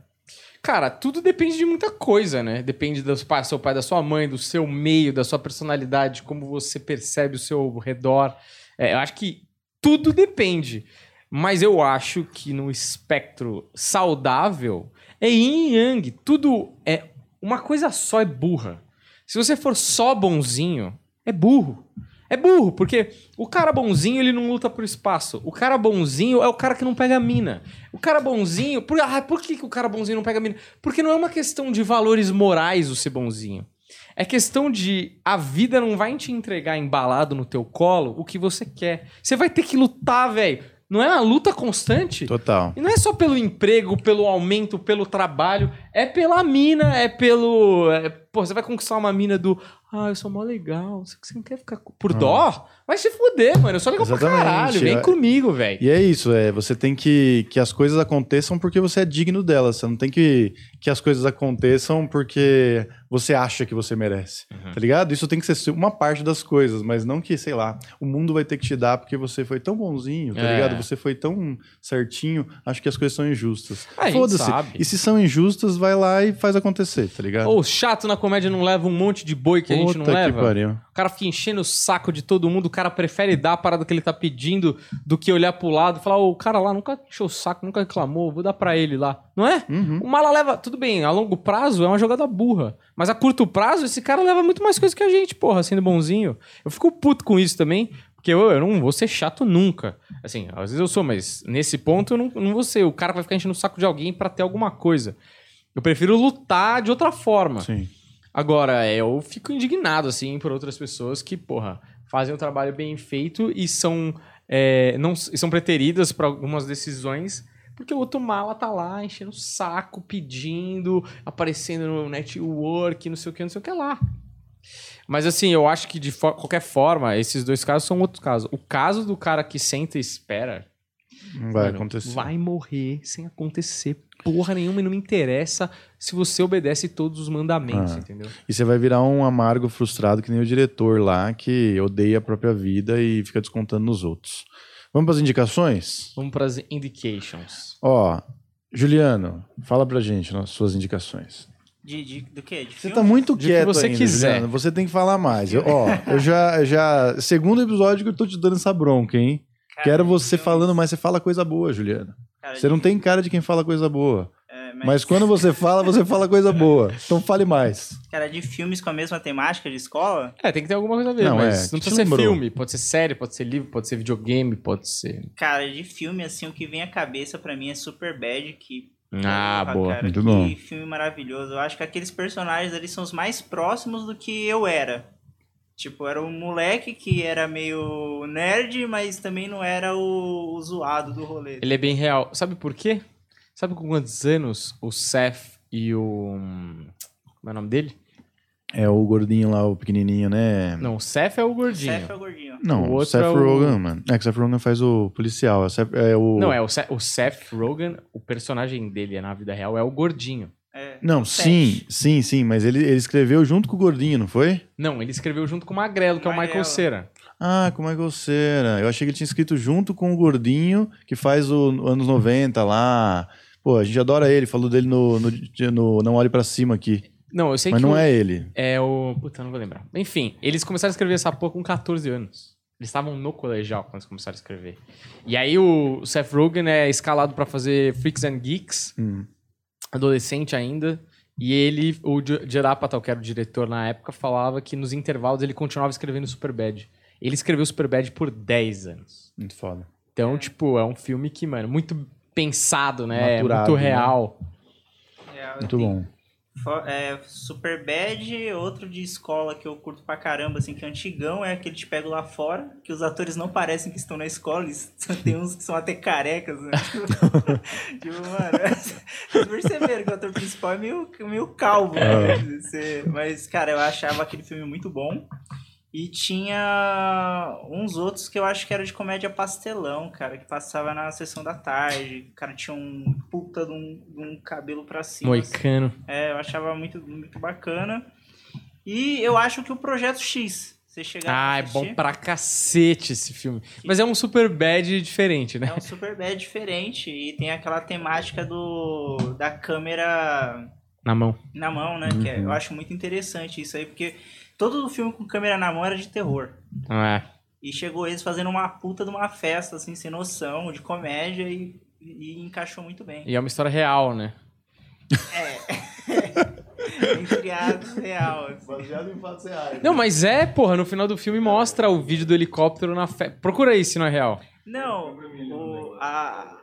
Cara, tudo depende de muita coisa, né? Depende do seu pai, da sua mãe, do seu meio, da sua personalidade, como você percebe o seu redor. É, eu acho que tudo depende. Mas eu acho que no espectro saudável é yin e yang. Tudo é. Uma coisa só é burra. Se você for só bonzinho, é burro. É burro, porque o cara bonzinho, ele não luta por espaço. O cara bonzinho é o cara que não pega mina. O cara bonzinho... Por, ah, por que, que o cara bonzinho não pega mina? Porque não é uma questão de valores morais o ser bonzinho. É questão de a vida não vai te entregar embalado no teu colo o que você quer. Você vai ter que lutar, velho. Não é uma luta constante? Total. E não é só pelo emprego, pelo aumento, pelo trabalho. É pela mina, é pelo. é- pô, você vai conquistar uma mina do. Ah, eu sou mó legal. Você não quer ficar por dó? Vai se fuder, mano. Eu sou legal pra Exatamente, caralho. Vem é- comigo, velho. E é isso, é, você tem que que as coisas aconteçam porque você é digno delas. Você não tem que que as coisas aconteçam porque você acha que você merece. Uhum. Tá ligado? Isso tem que ser uma parte das coisas, mas não que, sei lá, o mundo vai ter que te dar porque você foi tão bonzinho, tá É. ligado? Você foi tão certinho, acho que as coisas são injustas. Ah, Foda-se. E se são injustas, vai lá e faz acontecer, tá ligado? Ou chato na comédia não leva um monte de boi que a gente não Puta que leva. pariu. O cara fica enchendo o saco de todo mundo, o cara prefere dar a parada que ele tá pedindo do que olhar pro lado e falar, ô, o cara lá nunca encheu o saco, nunca reclamou, vou dar pra ele lá. Não é? Uhum. O mala leva, tudo bem, a longo prazo é uma jogada burra. Mas a curto prazo, esse cara leva muito mais coisa que a gente, porra, sendo bonzinho. Eu fico puto com isso também, porque eu, eu não vou ser chato nunca. Assim, às vezes eu sou, mas nesse ponto eu não, não vou ser. O cara vai ficar enchendo o saco de alguém pra ter alguma coisa. Eu prefiro lutar de outra forma. Sim. Agora, eu fico indignado, assim, por outras pessoas que, porra, fazem um trabalho bem feito e são, é, não, são preteridas para algumas decisões, porque o outro mala tá lá enchendo o saco, pedindo, aparecendo no network, não sei o que, não sei o que lá. Mas assim, eu acho que de qualquer forma, esses dois casos são outros casos. O caso do cara que senta e espera, vai Mano, acontecer. Vai morrer sem acontecer porra nenhuma e não me interessa se você obedece todos os mandamentos, Ah. entendeu? E você vai virar um amargo frustrado que nem o diretor lá, que odeia a própria vida e fica descontando nos outros. Vamos para as indicações? Vamos para as indications. Ó, Juliano, fala pra gente nas suas indicações. De, de- do quê? De Você filme? tá muito que quieto você ainda, quiser. Juliano. Você tem que falar mais. Eu- ó, eu já, já... Segundo episódio que eu tô te dando essa bronca, hein? Cara, Quero de você falando, mas você fala coisa boa, Juliano. cara, Você de- não tem cara de quem fala coisa boa. Mas quando você fala, você fala coisa boa. Então fale mais. Cara, de filmes com a mesma temática de escola, É, tem que ter alguma coisa a ver, Não, mas é, não precisa ser lembrou. filme, pode ser série, pode ser livro, pode ser videogame, pode ser. cara, de filme, assim, o que vem à cabeça pra mim é Super Bad, que. Ah, Porra, boa. Cara, Muito que bom. filme maravilhoso. Eu acho que aqueles personagens ali são os mais próximos do que eu era. Tipo, era um moleque que era meio nerd, mas também não era o, o zoado do rolê. Ele é bem real. Sabe por quê? Sabe com quantos anos o Seth e o. Como é o nome dele? É o gordinho lá, o pequenininho, né? Não, o Seth é o gordinho. Seth é o gordinho. Não, O o, Seth é o- Rogen, mano. É que o Seth Rogen faz o policial. É o Seth- é o... Não, é o, Se o Seth Rogen, o personagem dele na vida real é o gordinho. É, Não, o sim, Seth. sim, sim, mas ele, ele escreveu junto com o gordinho, não foi? Não, ele escreveu junto com o Magrelo, que é o Michael. Cera. Ah, como é que você era? Eu achei que ele tinha escrito junto com o gordinho que faz o no- anos 90 lá. Pô, a gente adora ele, falou dele no, no, no Não Olhe Pra Cima aqui. Não, eu sei Mas que não o- é ele. É o. Puta, não vou lembrar. Enfim, eles começaram a escrever essa porra com 14 anos. Eles estavam no colegial quando eles começaram a escrever. E aí o Seth Rogen é escalado pra fazer Freaks and Geeks, Hum. adolescente ainda. E ele, o Apatow, que era o diretor na época, falava que nos intervalos ele continuava escrevendo Superbad. Ele escreveu Superbad por 10 anos. Muito foda. Então, tipo, é um filme que, mano, muito pensado, né? Maturado, muito né? real. É, Muito bom. É, Super Bad, outro de escola que eu curto pra caramba, assim, que é antigão, é aquele que te pego lá fora, que os atores não parecem que estão na escola, eles tem uns que são até carecas, né? tipo, mano, vocês perceberam que o ator principal é meio, meio calvo, né? Você- mas, cara, eu achava aquele filme muito bom. E tinha uns outros que eu acho que era de comédia pastelão, cara, que passava na sessão da tarde. O cara tinha um puta de um, de um cabelo pra cima. assim. Moicano. É, eu achava muito, muito bacana. E eu acho que o Projeto X, você chegar Ah, é bom pra cacete esse filme. Mas é um super bad diferente, né? é um super bad diferente. E tem aquela temática do da câmera Na mão. na mão, né? Que é- eu acho muito interessante isso aí, porque todo o filme com câmera na mão era de terror. Não é? E chegou eles fazendo uma puta de uma festa, assim, sem noção, de comédia e, e encaixou muito bem. E é uma história real, né? Entre aspas, real. assim. Baseado em fatos reais. Não, mas é, porra, no final do filme mostra o vídeo do helicóptero na festa. Procura aí se não é real. Não, o, a...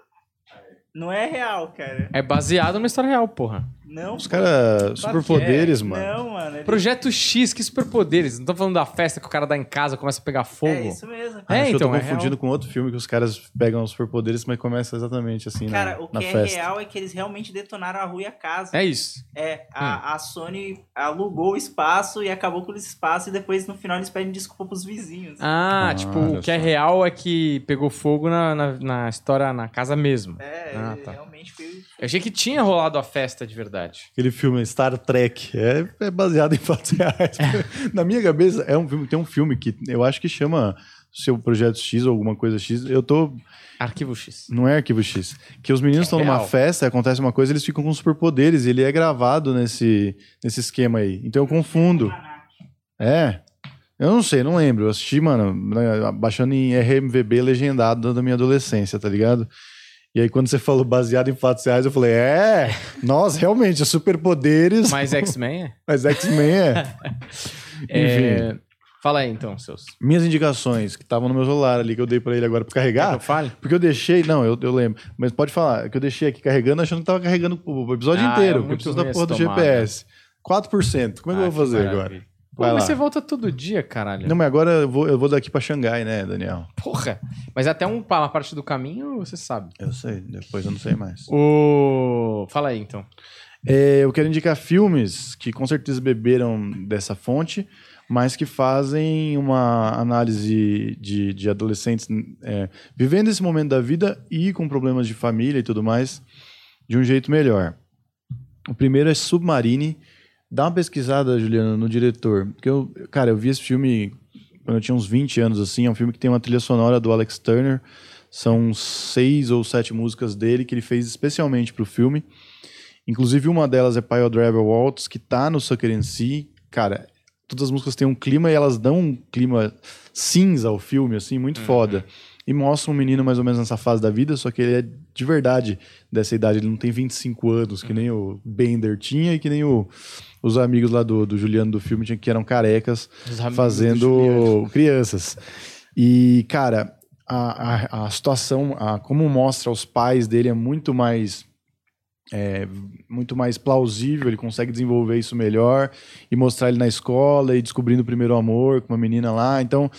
não é real, cara. É baseado numa história real, porra. Não. Os caras, superpoderes, é. mano. Não, mano. ele- Projeto X, que superpoderes. Não tô falando da festa que o cara dá em casa, começa a pegar fogo. É isso mesmo. Ah, É, então, eu é tô confundindo real. com outro filme que os caras pegam os superpoderes, mas começa exatamente assim Cara, na, o que é real é que eles realmente detonaram a rua e a casa. É isso. É, Hum. a, a Sony alugou o espaço e acabou com esse espaço e depois no final eles pedem desculpa pros vizinhos. Ah, Ah, tipo, o que é real é que pegou fogo na, na, na história na casa mesmo. É, Ah, tá. realmente foi. Eu achei que tinha rolado a festa de verdade. Aquele filme Star Trek é, é baseado em fatos reais. Na minha cabeça, é um filme, tem um filme que eu acho que chama Seu Projeto X ou alguma coisa X. Eu tô. Arquivo X. Não é Arquivo X. Que os meninos estão numa real. festa, acontece uma coisa, eles ficam com superpoderes. E ele é gravado nesse, nesse esquema aí. Então eu confundo. É. Eu não sei, não lembro. Eu assisti, mano, né, baixando em RMVB legendado da minha adolescência, tá ligado? E aí, quando você falou baseado em fatos reais, eu falei, é, nossa, realmente, superpoderes. Mas X-Men é? Mas X-Men é. Enfim. é... Fala aí então, seus. Minhas indicações, que estavam no meu celular ali, que eu dei pra ele agora pra Quer que carregar. eu fale? Porque eu deixei. Não, eu, eu lembro. Mas pode falar, que eu deixei aqui carregando, achando que tava carregando o episódio Ah, inteiro, é porque eu preciso da porra do. GPS. 4%. Como é que eu Ah, vou fazer maravilha. agora? Pô, mas lá. você volta todo dia, caralho. Não, mas agora eu vou, eu vou daqui pra Xangai, né, Daniel? Porra. Mas até um, uma parte do caminho, você sabe. Eu sei, depois eu não sei mais. O... Fala aí, então. É, eu quero indicar filmes que com certeza beberam dessa fonte. mas que fazem uma análise de, de adolescentes é, vivendo esse momento da vida e com problemas de família e tudo mais de um jeito melhor. O primeiro é Submarine. Dá uma pesquisada, Juliana, no diretor. Porque eu, cara, eu vi esse filme quando eu tinha uns 20 anos, assim. É um filme que tem uma trilha sonora do Alex Turner. São seis ou sete músicas dele que ele fez especialmente para o filme. Inclusive, uma delas é Pile Driver Waltz, que tá no Sucker in Si. Cara, todas as músicas têm um clima e elas dão um clima cinza ao filme, assim, muito uhum. foda. E mostra um menino mais ou menos nessa fase da vida, só que ele é de verdade dessa idade. Ele não tem 25 anos, que nem o Bender tinha e que nem o, os amigos lá do, do Juliano do filme tinha, que eram carecas fazendo crianças. E, cara, a, a, a situação, a, como mostra os pais dele é muito mais é, muito mais plausível, ele consegue desenvolver isso melhor e mostrar ele na escola e descobrindo o primeiro amor com uma menina lá. Então,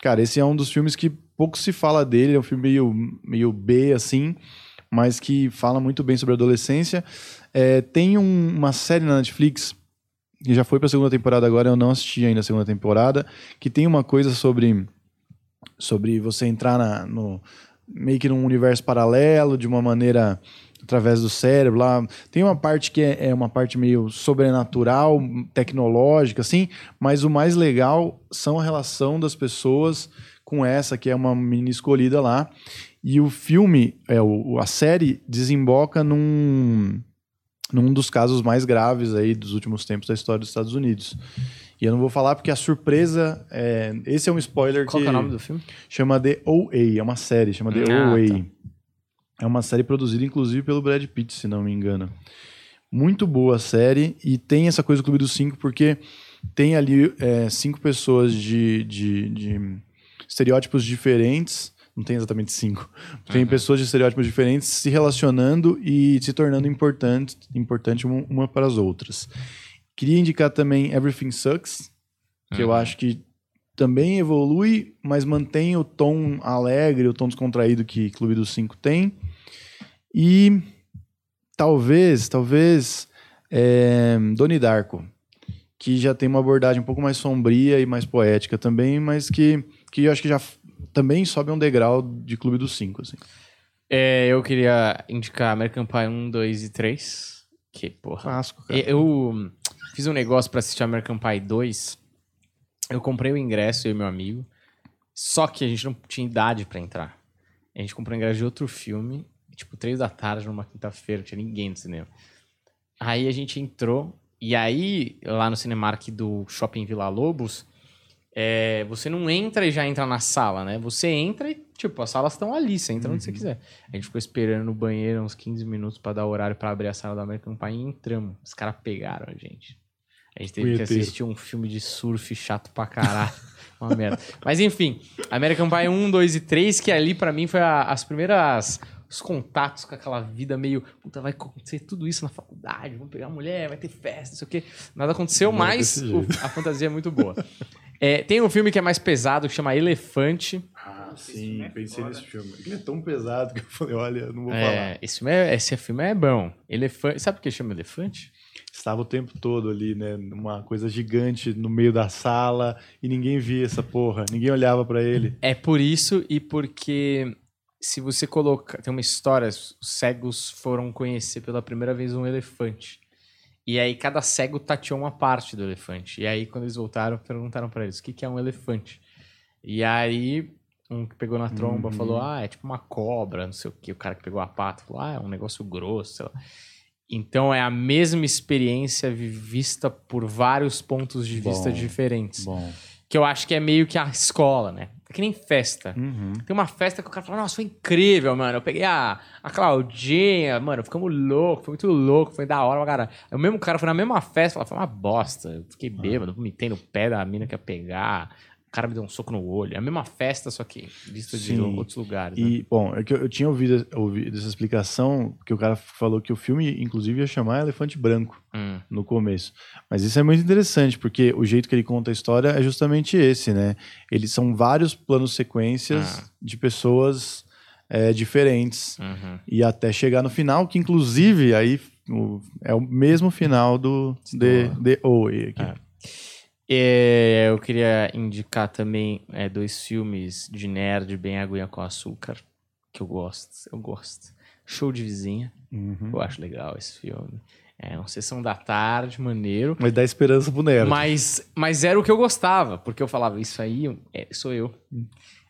cara, esse é um dos filmes que pouco se fala dele, é um filme meio, meio B, assim, mas que fala muito bem sobre a adolescência. É, tem um, uma série na Netflix que já foi para a segunda temporada agora, eu não assisti ainda a segunda temporada, que tem uma coisa sobre sobre você entrar na, no meio que num universo paralelo de uma maneira através do cérebro lá. Tem uma parte que é, é, uma parte meio sobrenatural, tecnológica, assim, mas o mais legal são a relação das pessoas com essa, que é uma menina escolhida lá. E o filme, é, o, a série, desemboca num, num dos casos mais graves aí dos últimos tempos da história dos Estados Unidos. E eu não vou falar porque a surpresa. É... Esse é um spoiler Qual que. Qual é o nome do filme? Chama The OA, é uma série, chama The ah, OA. Tá. É uma série produzida, inclusive, pelo Brad Pitt, se não me engano. Muito boa a série e tem essa coisa do Clube dos Cinco, porque tem ali é, cinco pessoas de, de, de, estereótipos diferentes. Não tem exatamente cinco. Tem uhum. pessoas de estereótipos diferentes se relacionando e se tornando importante, importante uma para as outras. Queria indicar também Everything Sucks, que uhum. eu acho que também evolui, mas mantém o tom alegre, o tom descontraído que Clube dos Cinco tem. E talvez, talvez, é, Doni Darko, que já tem uma abordagem um pouco mais sombria e mais poética também, mas que, que eu acho que já também sobe um degrau de Clube dos Cinco. Assim. É, eu queria indicar American Pie 1, 2 e 3. Que porra. Clássico, cara. Eu fiz um negócio para assistir American Pie 2. Eu comprei o ingresso, eu e meu amigo. Só que a gente não tinha idade para entrar. A gente comprou o ingresso de outro filme tipo, três da tarde numa quinta-feira, não tinha ninguém no cinema. Aí a gente entrou, e aí, lá no Cinemark do Shopping Vila Lobos, é, você não entra e já entra na sala, né? Você entra e, tipo, as salas estão ali, você entra uhum. onde você uhum. quiser. A gente ficou esperando no banheiro uns 15 minutos para dar horário para abrir a sala da American Pie e entramos. Os caras pegaram a gente. A gente teve que assistir um filme de surf chato pra caralho. Uma merda. Mas enfim, American Pie 1, 2 e 3, que ali para mim foi a, as primeiras os contatos com aquela vida meio, puta, vai acontecer tudo isso na faculdade, vamos pegar mulher, vai ter festa, não sei o quê. Nada aconteceu, não mas o, a fantasia é muito boa. é, tem um filme que é mais pesado, que chama Elefante. Ah, sim, é pensei nesse filme. Ele é tão pesado que eu falei, olha, não vou é, falar. Esse filme, é, esse filme é bom. Elefante, sabe por que chama Elefante? Estava o tempo todo ali, né? Uma coisa gigante no meio da sala e ninguém via essa porra, ninguém olhava para ele. É por isso e porque se você colocar. Tem uma história: os cegos foram conhecer pela primeira vez um elefante. E aí cada cego tateou uma parte do elefante. E aí, quando eles voltaram, perguntaram para eles o que, que é um elefante. E aí, um que pegou na tromba uhum. falou: Ah, é tipo uma cobra, não sei o que. O cara que pegou a pata falou: Ah, é um negócio grosso, sei lá. Então é a mesma experiência vista por vários pontos de vista bom, diferentes. Bom. Que eu acho que é meio que a escola, né? É que nem festa. Uhum. Tem uma festa que o cara fala, nossa, foi incrível, mano. Eu peguei a, a Claudinha, mano, ficamos loucos, foi muito louco, foi da hora, cara. O mesmo cara foi na mesma festa, foi uma bosta. Eu fiquei bêbado, uhum. vomitei no pé da mina que ia pegar cara me deu um soco no olho. É a mesma festa, só que vista de outros lugares. E, né? bom, é que eu, eu, tinha ouvido, ouvido essa explicação, que o cara falou que o filme, inclusive, ia chamar Elefante Branco hum. no começo. Mas isso é muito interessante, porque o jeito que ele conta a história é justamente esse, né? Eles são vários planos sequências ah. de pessoas é, diferentes. Uhum. E até chegar no final, que inclusive aí o, é o mesmo final do The, The Owe aqui. É. É, eu queria indicar também é, dois filmes de nerd bem aguinha com açúcar, que eu gosto, eu gosto. Show de Vizinha, Uhum. eu acho legal esse filme. É uma sessão da tarde, maneiro. Mas dá esperança pro nerd. Mas, mas era o que eu gostava, porque eu falava, isso aí é, sou eu.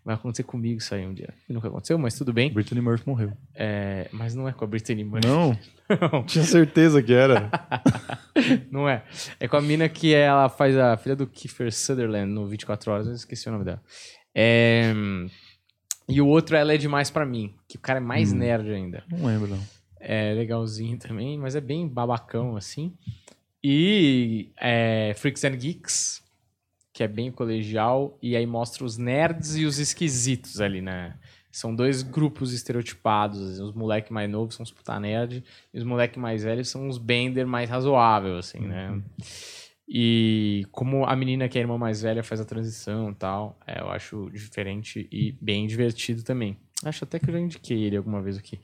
Vai acontecer comigo isso aí um dia. E nunca aconteceu, mas tudo bem. Brittany Murphy morreu. É, mas não é com a Brittany Murphy. Não? Tinha certeza que era. Não é. É com a mina que ela faz a filha do Kiefer Sutherland no 24 Horas, eu esqueci o nome dela. É, E o outro, ela é demais pra mim, que o cara é mais nerd ainda. Não lembro, não. É legalzinho também, mas é bem babacão, assim. E é, Freaks and Geeks, que é bem colegial, e aí mostra os nerds e os esquisitos ali, né? São dois grupos estereotipados. Os moleques mais novos são os puta nerd, e os moleques mais velhos são os bender mais razoável, assim, né? E como a menina que é a irmã mais velha faz a transição e tal, é, eu acho diferente e bem divertido também. Acho até que eu já indiquei ele alguma vez aqui.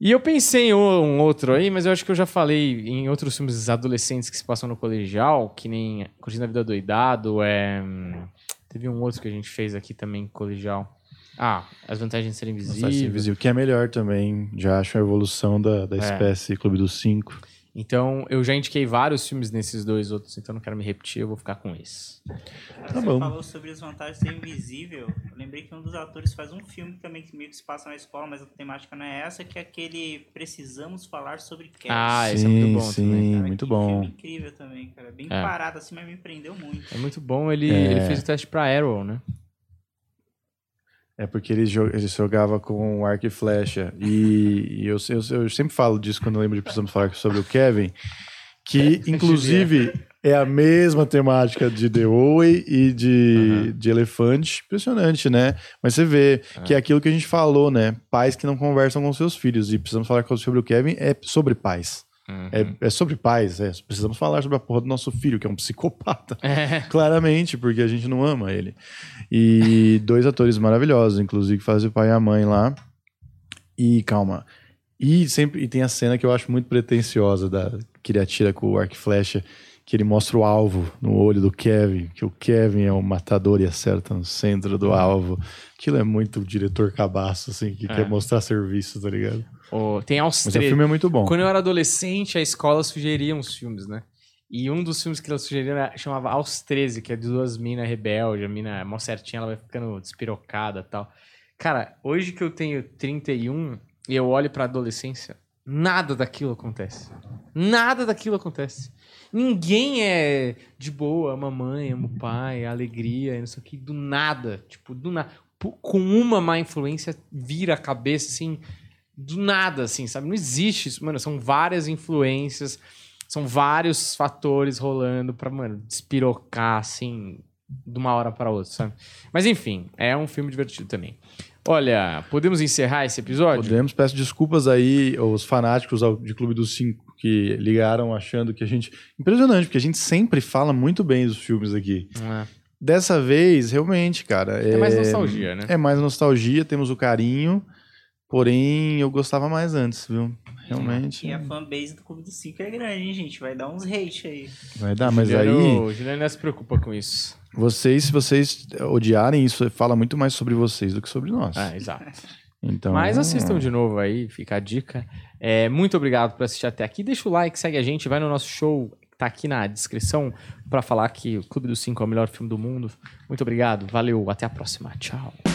E eu pensei em um outro aí, mas eu acho que eu já falei em outros filmes adolescentes que se passam no colegial, que nem Curtindo a Vida Doidado, é... teve um outro que a gente fez aqui também, colegial. Ah, As Vantagens de Ser Invisível. Invisível. Invisível, que é melhor também. Já acho a evolução da, da É. espécie Clube dos Cinco. Então, eu já indiquei vários filmes nesses dois outros, então não quero me repetir, eu vou ficar com esse. Tá Você bom. falou sobre as vantagens de ser invisível. Eu lembrei que um dos atores faz um filme também que meio que se passa na escola, mas a temática não é essa, que é aquele Precisamos Falar sobre Cats. Ah, esse é muito bom sim, também, Sim, Cara, muito que bom. filme incrível também, cara. Bem É. parado assim, mas me prendeu muito. É muito bom, ele, É. ele fez o teste pra Arrow, né? É porque ele, ele jogava com arco e flecha. E, e eu, eu, eu sempre falo disso quando eu lembro de Precisamos Falar sobre o Kevin. Que, inclusive, é a mesma temática de The Oway e de, Aham. de Elefante. Impressionante, né? Mas você vê que é aquilo que a gente falou, né? Pais que não conversam com seus filhos. E Precisamos Falar sobre o Kevin é sobre pais. Uhum. É, é sobre pais, é. Precisamos falar sobre a porra do nosso filho, que é um psicopata. É. Claramente, porque a gente não ama ele. E dois atores maravilhosos, inclusive, que fazem o pai e a mãe lá. E calma. E sempre e tem a cena que eu acho muito pretensiosa da que ele atira com o arco e flecha, que ele mostra o alvo no olho do Kevin, que o Kevin é o matador e acerta no centro do alvo. Aquilo é muito diretor cabaço, assim, que É. quer mostrar serviço, tá ligado? O- tem aos Mas o três. filme é muito bom. Quando eu era adolescente, a escola sugeria uns filmes, né? E um dos filmes que ela sugeria era- chamava Aos 13, que é de duas minas rebeldes, a mina é mó certinha, ela vai ficando despirocada e tal. Cara, hoje que eu tenho 31 e eu olho pra adolescência, nada daquilo acontece. Nada daquilo acontece. Ninguém é de boa, ama a mãe, ama o pai, alegria, não sei o que, do nada. Tipo, do nada. Com uma má influência, vira a cabeça assim, do nada, assim, sabe? Não existe isso, mano. São várias influências, são vários fatores rolando pra, mano, despirocar, assim, de uma hora pra outra, sabe? Mas enfim, é um filme divertido também. Olha, podemos encerrar esse episódio? Podemos, peço desculpas aí aos fanáticos de Clube dos Cinco que ligaram achando que a gente. Impressionante, porque a gente sempre fala muito bem dos filmes aqui. É. Dessa vez, realmente, cara. É mais nostalgia, né? É mais nostalgia, temos o carinho. Porém, eu gostava mais antes, viu? Realmente. E a fanbase do Clube dos Cinco é grande, hein, gente? Vai dar uns hate aí. Vai dar, mas aí. Juliano, O Juliano não se preocupa com isso. Vocês, se vocês odiarem isso, fala muito mais sobre vocês do que sobre nós. É, exato. Então, Mas assistam de novo aí, fica a dica. É, muito obrigado por assistir até aqui. Deixa o like, segue a gente, vai no nosso show, tá aqui na descrição, pra falar que o Clube dos Cinco é o melhor filme do mundo. Muito obrigado, valeu, até a próxima. Tchau.